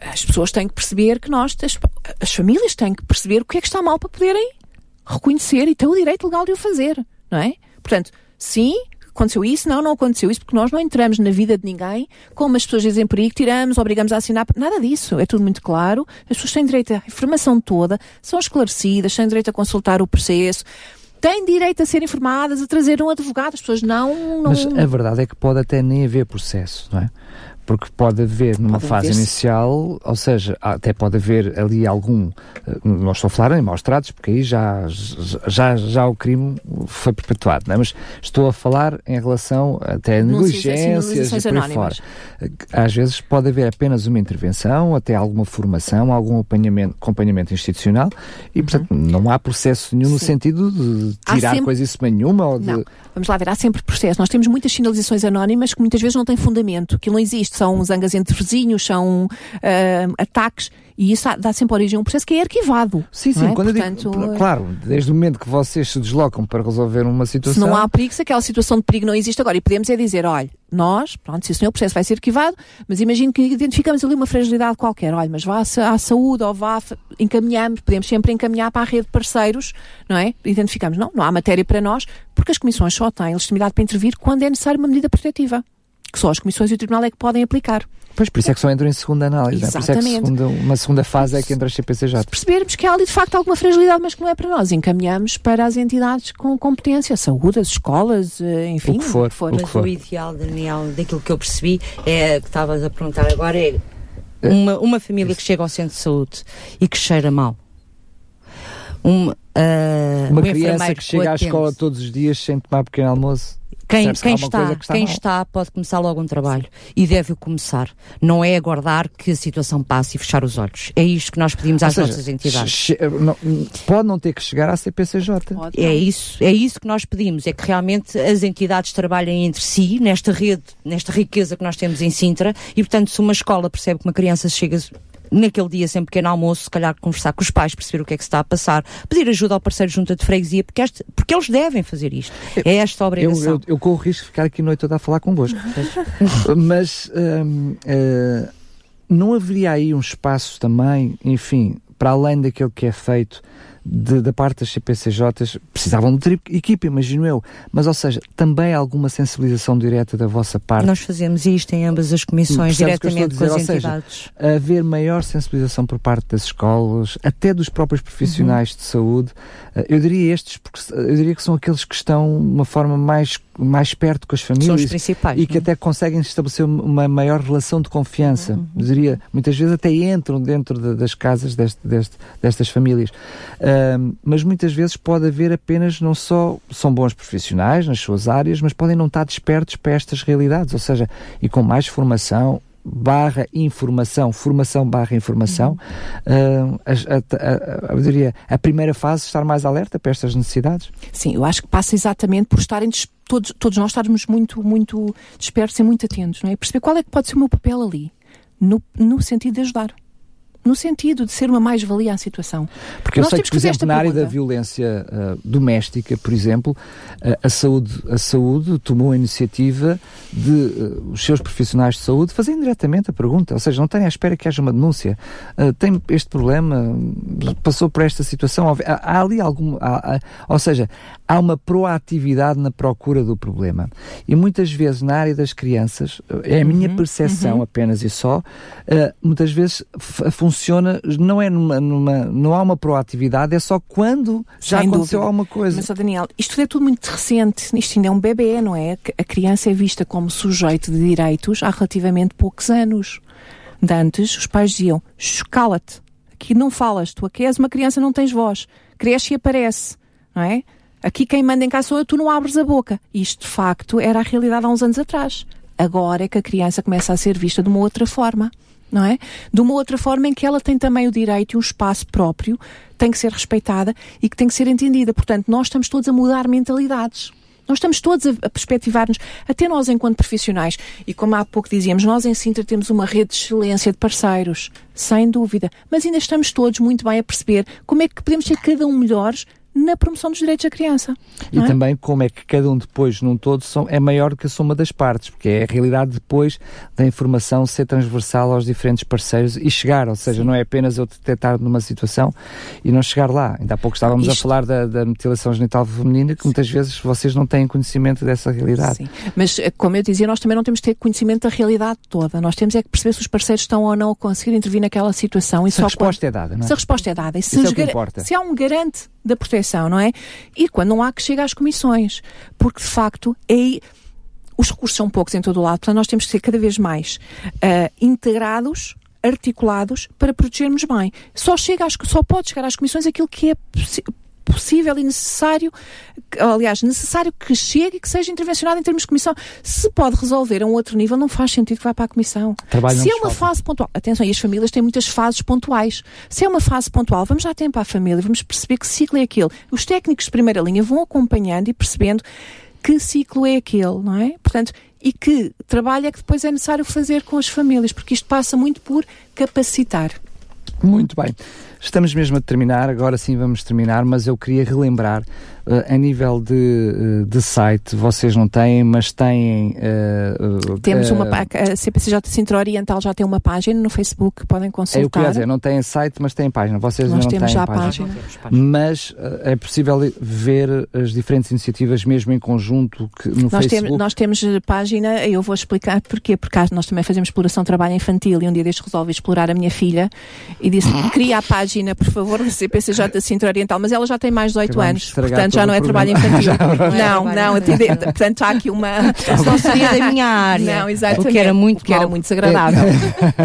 as pessoas têm que perceber que nós, as, as famílias têm que perceber o que é que está mal para poderem reconhecer e ter o direito legal de o fazer, não é? Portanto, sim, aconteceu isso, não, não aconteceu isso, porque nós não entramos na vida de ninguém, como as pessoas dizem por aí, que tiramos, obrigamos a assinar, nada disso, é tudo muito claro, as pessoas têm direito à informação toda, são esclarecidas, têm direito a consultar o processo, têm direito a ser informadas, a trazer um advogado, as pessoas não... não Mas a verdade é que pode até nem haver processo, não é? Porque pode haver numa Pode fase inicial, ou seja, até pode haver ali algum. eh, Não estou a falar em maus tratos, porque aí já, já, já o crime foi perpetuado, não é? Mas estou a falar em relação até a Denúncias, negligências e por aí fora. Às vezes pode haver apenas uma intervenção, até alguma formação, algum acompanhamento, acompanhamento institucional e, portanto, não há processo nenhum no Uhum. Sim. sentido de tirar sempre- coisíssima nenhuma ou de. Não, vamos lá ver, há sempre processo. Nós temos muitas sinalizações anónimas que muitas vezes não têm fundamento, aquilo não existe, são zangas entre vizinhos, são ah, ataques, e isso dá sempre origem a um processo que é arquivado. Sim, sim, é? quando eu Portanto, digo, claro, desde o momento que vocês se deslocam para resolver uma Se situação. não há perigo, se aquela situação de perigo não existe agora, e podemos é dizer, olha, nós, pronto, se o senhor processo vai ser arquivado, mas imagino que identificamos ali uma fragilidade qualquer, olha, mas vá à sa- à saúde ou vá, encaminhamos, podemos sempre encaminhar para a rede de parceiros, não é? Identificamos, não, não há matéria para nós, porque as comissões só têm legitimidade para intervir quando é necessária uma medida protetiva, que só as comissões e o tribunal é que podem aplicar. Pois, por isso é que só entram em segunda análise. não é? Por isso é que Exatamente. segunda, uma segunda fase é que entra a CPCJ. percebermos que há ali de facto alguma fragilidade, mas que não é para nós. Encaminhamos para as entidades com competência, saúde, as escolas, eh, enfim, O que for, o Mas que for. o ideal, Daniel, daquilo que eu percebi, é que estavas a perguntar agora, é uma, uma família que chega ao centro de saúde e que cheira mal. Uma, ah, Uma um criança que chega à escola todos os dias sem tomar pequeno almoço. Quem, quem está, que está quem mal. está pode começar logo um trabalho e deve-o começar. Não é aguardar que a situação passe e fechar os olhos. É isto que nós pedimos às Ou seja, nossas entidades. che- não- pode não ter que chegar à CPCJ. Pode, É isso, é isso que nós pedimos, é que realmente as entidades trabalhem entre si, nesta rede, nesta riqueza que nós temos em Sintra, e portanto se uma escola percebe que uma criança chega naquele dia sem pequeno almoço, se calhar conversar com os pais, perceber o que é que se está a passar, pedir ajuda ao parceiro junta de freguesia, porque, este- porque eles devem fazer isto. É esta a Eu, obrigação. eu, eu corro o risco de ficar aqui a noite toda a falar convosco. Mas hum, eh, não haveria aí um espaço também, enfim, para além daquele que é feito de- da parte das CPCJs, precisavam de ter equipa, imagino eu. Mas, ou seja, também alguma sensibilização direta da vossa parte. Nós fazemos isto em ambas as comissões, Percebes diretamente com as dizer? Ou seja, entidades. haver maior sensibilização por parte das escolas, até dos próprios profissionais de saúde. Eh, Eu diria estes, porque eu diria que são aqueles que estão de uma forma mais mais perto com as famílias e que é? até conseguem estabelecer uma maior relação de confiança. Uhum. Diria, muitas vezes até entram dentro de, das casas deste, deste, destas famílias. Mas muitas vezes pode haver apenas, não só são bons profissionais nas suas áreas, mas podem não estar despertos para estas realidades, ou seja, e com mais formação, barra informação, formação barra informação, uh, a, a, a, eu diria, a primeira fase estar mais alerta para estas necessidades? Sim, eu acho que passa exatamente por estarem todos, todos nós estarmos muito, muito despertos e muito atentos, não é? Perceber qual é que pode ser o meu papel ali, no, no sentido de ajudar no sentido de ser uma mais-valia à situação. Porque eu Nós sei que, por exemplo, na área da violência uh, doméstica, por exemplo, uh, a, saúde, a saúde tomou a iniciativa de uh, os seus profissionais de saúde fazerem diretamente a pergunta, ou seja, não terem à espera que haja uma denúncia. tem este problema, passou por esta situação, há, há ali algum. Há, há, ou seja, há uma proatividade na procura do problema. E muitas vezes na área das crianças, é a minha uhum, percepção uhum. apenas e só, muitas vezes funciona não é numa, numa, não há uma proatividade, é só quando já Sem aconteceu dúvida. alguma coisa. Mas, Daniel, isto é tudo muito recente, isto ainda é um bebê, não é? A criança é vista como sujeito de direitos há relativamente poucos anos. De antes, os pais diziam, cala-te, aqui não falas, tu aqui és uma criança, não tens voz, cresce e aparece, não é? Aqui quem manda em casa sou eu, tu não abres a boca. Isto, de facto, era a realidade há uns anos atrás. Agora é que a criança começa a ser vista de uma outra forma não é? De uma outra forma em que ela tem também o direito e um espaço próprio, tem que ser respeitada e que tem que ser entendida. Portanto, nós estamos todos a mudar mentalidades. Nós estamos todos a, perspectivar-nos, até nós enquanto profissionais. E como há pouco dizíamos, nós em Sintra temos uma rede de excelência de parceiros, sem dúvida. Mas ainda estamos todos muito bem a perceber como é que podemos ser cada um melhores na promoção dos direitos da criança. E é? também como é que cada um depois, num todo, são, é maior do que a soma das partes, porque é a realidade depois da informação ser transversal aos diferentes parceiros e chegar, ou seja, Sim. não é apenas eu detectar numa situação e não chegar lá. Ainda há pouco estávamos Isto... a falar da, da, mutilação genital feminina, que Sim. muitas vezes vocês não têm conhecimento dessa realidade. Sim, mas eh, como eu dizia, nós também não temos de ter conhecimento da realidade toda. Nós temos é que perceber se os parceiros estão ou não a conseguir intervir naquela situação. E se a resposta quando... é dada, não é? Se a resposta é dada. E se, é gar... se há um garante da proteção, não é? E quando não há que chegar às comissões, porque de facto é os recursos são poucos em todo o lado, portanto nós temos que ser cada vez mais uh, integrados articulados para protegermos bem. Só chega às, só pode chegar às comissões aquilo que é possível e necessário, aliás, necessário que chegue e que seja intervencionado em termos de comissão. Se pode resolver a um outro nível, não faz sentido que vá para a comissão. Trabalho Se é uma fase pontual, atenção, e as famílias têm muitas fases pontuais. Se é uma fase pontual, vamos dar tempo à família, vamos perceber que ciclo é aquele. Os técnicos de primeira linha vão acompanhando e percebendo que ciclo é aquele, não é? Portanto, e que trabalho é que depois é necessário fazer com as famílias, porque isto passa muito por capacitar. Muito bem. Estamos mesmo a terminar, agora sim vamos terminar, mas eu queria relembrar a nível de, uh, de site, vocês não têm, mas têm. Uh, Temos uma. A CPCJ Sintra Oriental já tem uma página no Facebook, podem consultar. É o que dizer, não têm site, mas têm página. Vocês Nós não temos têm já página. página. Mas é possível ver as diferentes iniciativas mesmo em conjunto que, no nós Facebook. Temos, nós temos página, eu vou explicar porquê, porque nós também fazemos exploração de trabalho infantil e um dia deste resolvi explorar a minha filha e disse: cria a página, por favor, da CPCJ Sintra Oriental, mas ela já tem mais de 18 anos, portanto já não é trabalho infantil. não, não, não atender, portanto há aqui uma. Não seria da minha área. Não, exatamente. O que era muito, que era muito desagradável.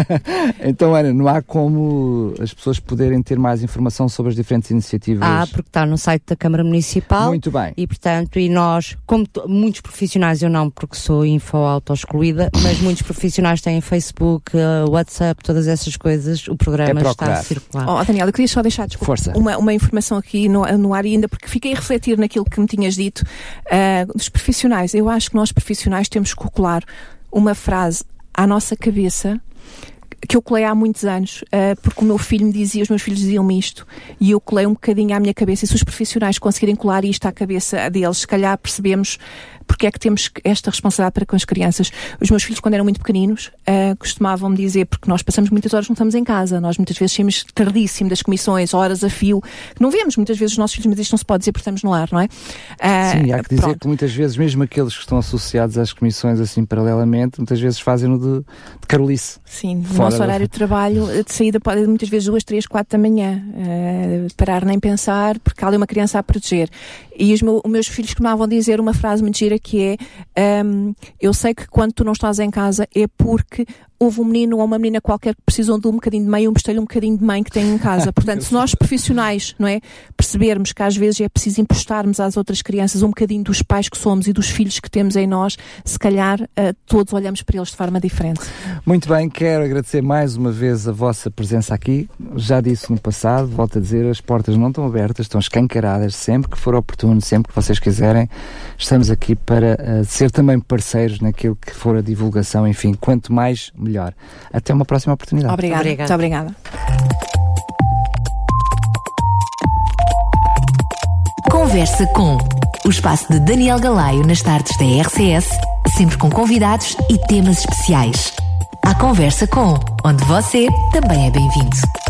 então, Ana, não há como as pessoas poderem ter mais informação sobre as diferentes iniciativas? Ah, porque está no site da Câmara Municipal. Muito bem. E, portanto, e nós, como muitos profissionais, eu não, porque sou info auto-excluída, mas muitos profissionais têm Facebook, uh, WhatsApp, todas essas coisas, o programa é está a circular. Oh, Daniel, eu queria só deixar, desculpa, Força. Uma, uma informação aqui no, no ar ainda, porque fiquei a refletir naquilo que me tinhas dito uh, dos profissionais. Eu acho que nós profissionais temos que colar uma frase à nossa cabeça que eu colei há muitos anos, uh, porque o meu filho me dizia, os meus filhos diziam-me isto, e eu colei um bocadinho à minha cabeça. E se os profissionais conseguirem colar isto à cabeça deles, se calhar percebemos porque é que temos esta responsabilidade para com as crianças. Os meus filhos, quando eram muito pequeninos, uh, costumavam-me dizer, porque nós passamos muitas horas, não estamos em casa, nós muitas vezes saímos tardíssimo das comissões, horas a fio, que não vemos muitas vezes os nossos filhos, mas isto não se pode dizer porque estamos no ar, não é? Uh, Sim, há que dizer pronto. que muitas vezes, mesmo aqueles que estão associados às comissões assim paralelamente, muitas vezes fazem-no de, de carolice. Sim, o nosso horário de trabalho de saída pode muitas vezes duas, três, quatro da manhã, uh, parar nem pensar, porque há ali uma criança a proteger. E os, meu, os meus filhos costumavam dizer uma frase muito gira que é: um, Eu sei que quando tu não estás em casa é porque houve um menino ou uma menina qualquer que precisam de um bocadinho de mãe, um bestelho, um bocadinho de mãe que tem em casa. Portanto, se nós profissionais, não é, percebermos que às vezes é preciso emprestarmos às outras crianças um bocadinho dos pais que somos e dos filhos que temos em nós, se calhar uh, todos olhamos para eles de forma diferente. Muito bem, quero agradecer mais uma vez a vossa presença aqui. Já disse no passado, volto a dizer, as portas não estão abertas, estão escancaradas. Sempre que for oportuno, sempre que vocês quiserem, estamos aqui para uh, ser também parceiros naquilo que for a divulgação. Enfim, quanto mais, melhor. Até uma próxima oportunidade. Obrigada. obrigada. Muito obrigada. Conversa com o espaço de Daniel Galaio nas tardes da RCS, sempre com convidados e temas especiais. A Conversa com, onde você também é bem-vindo.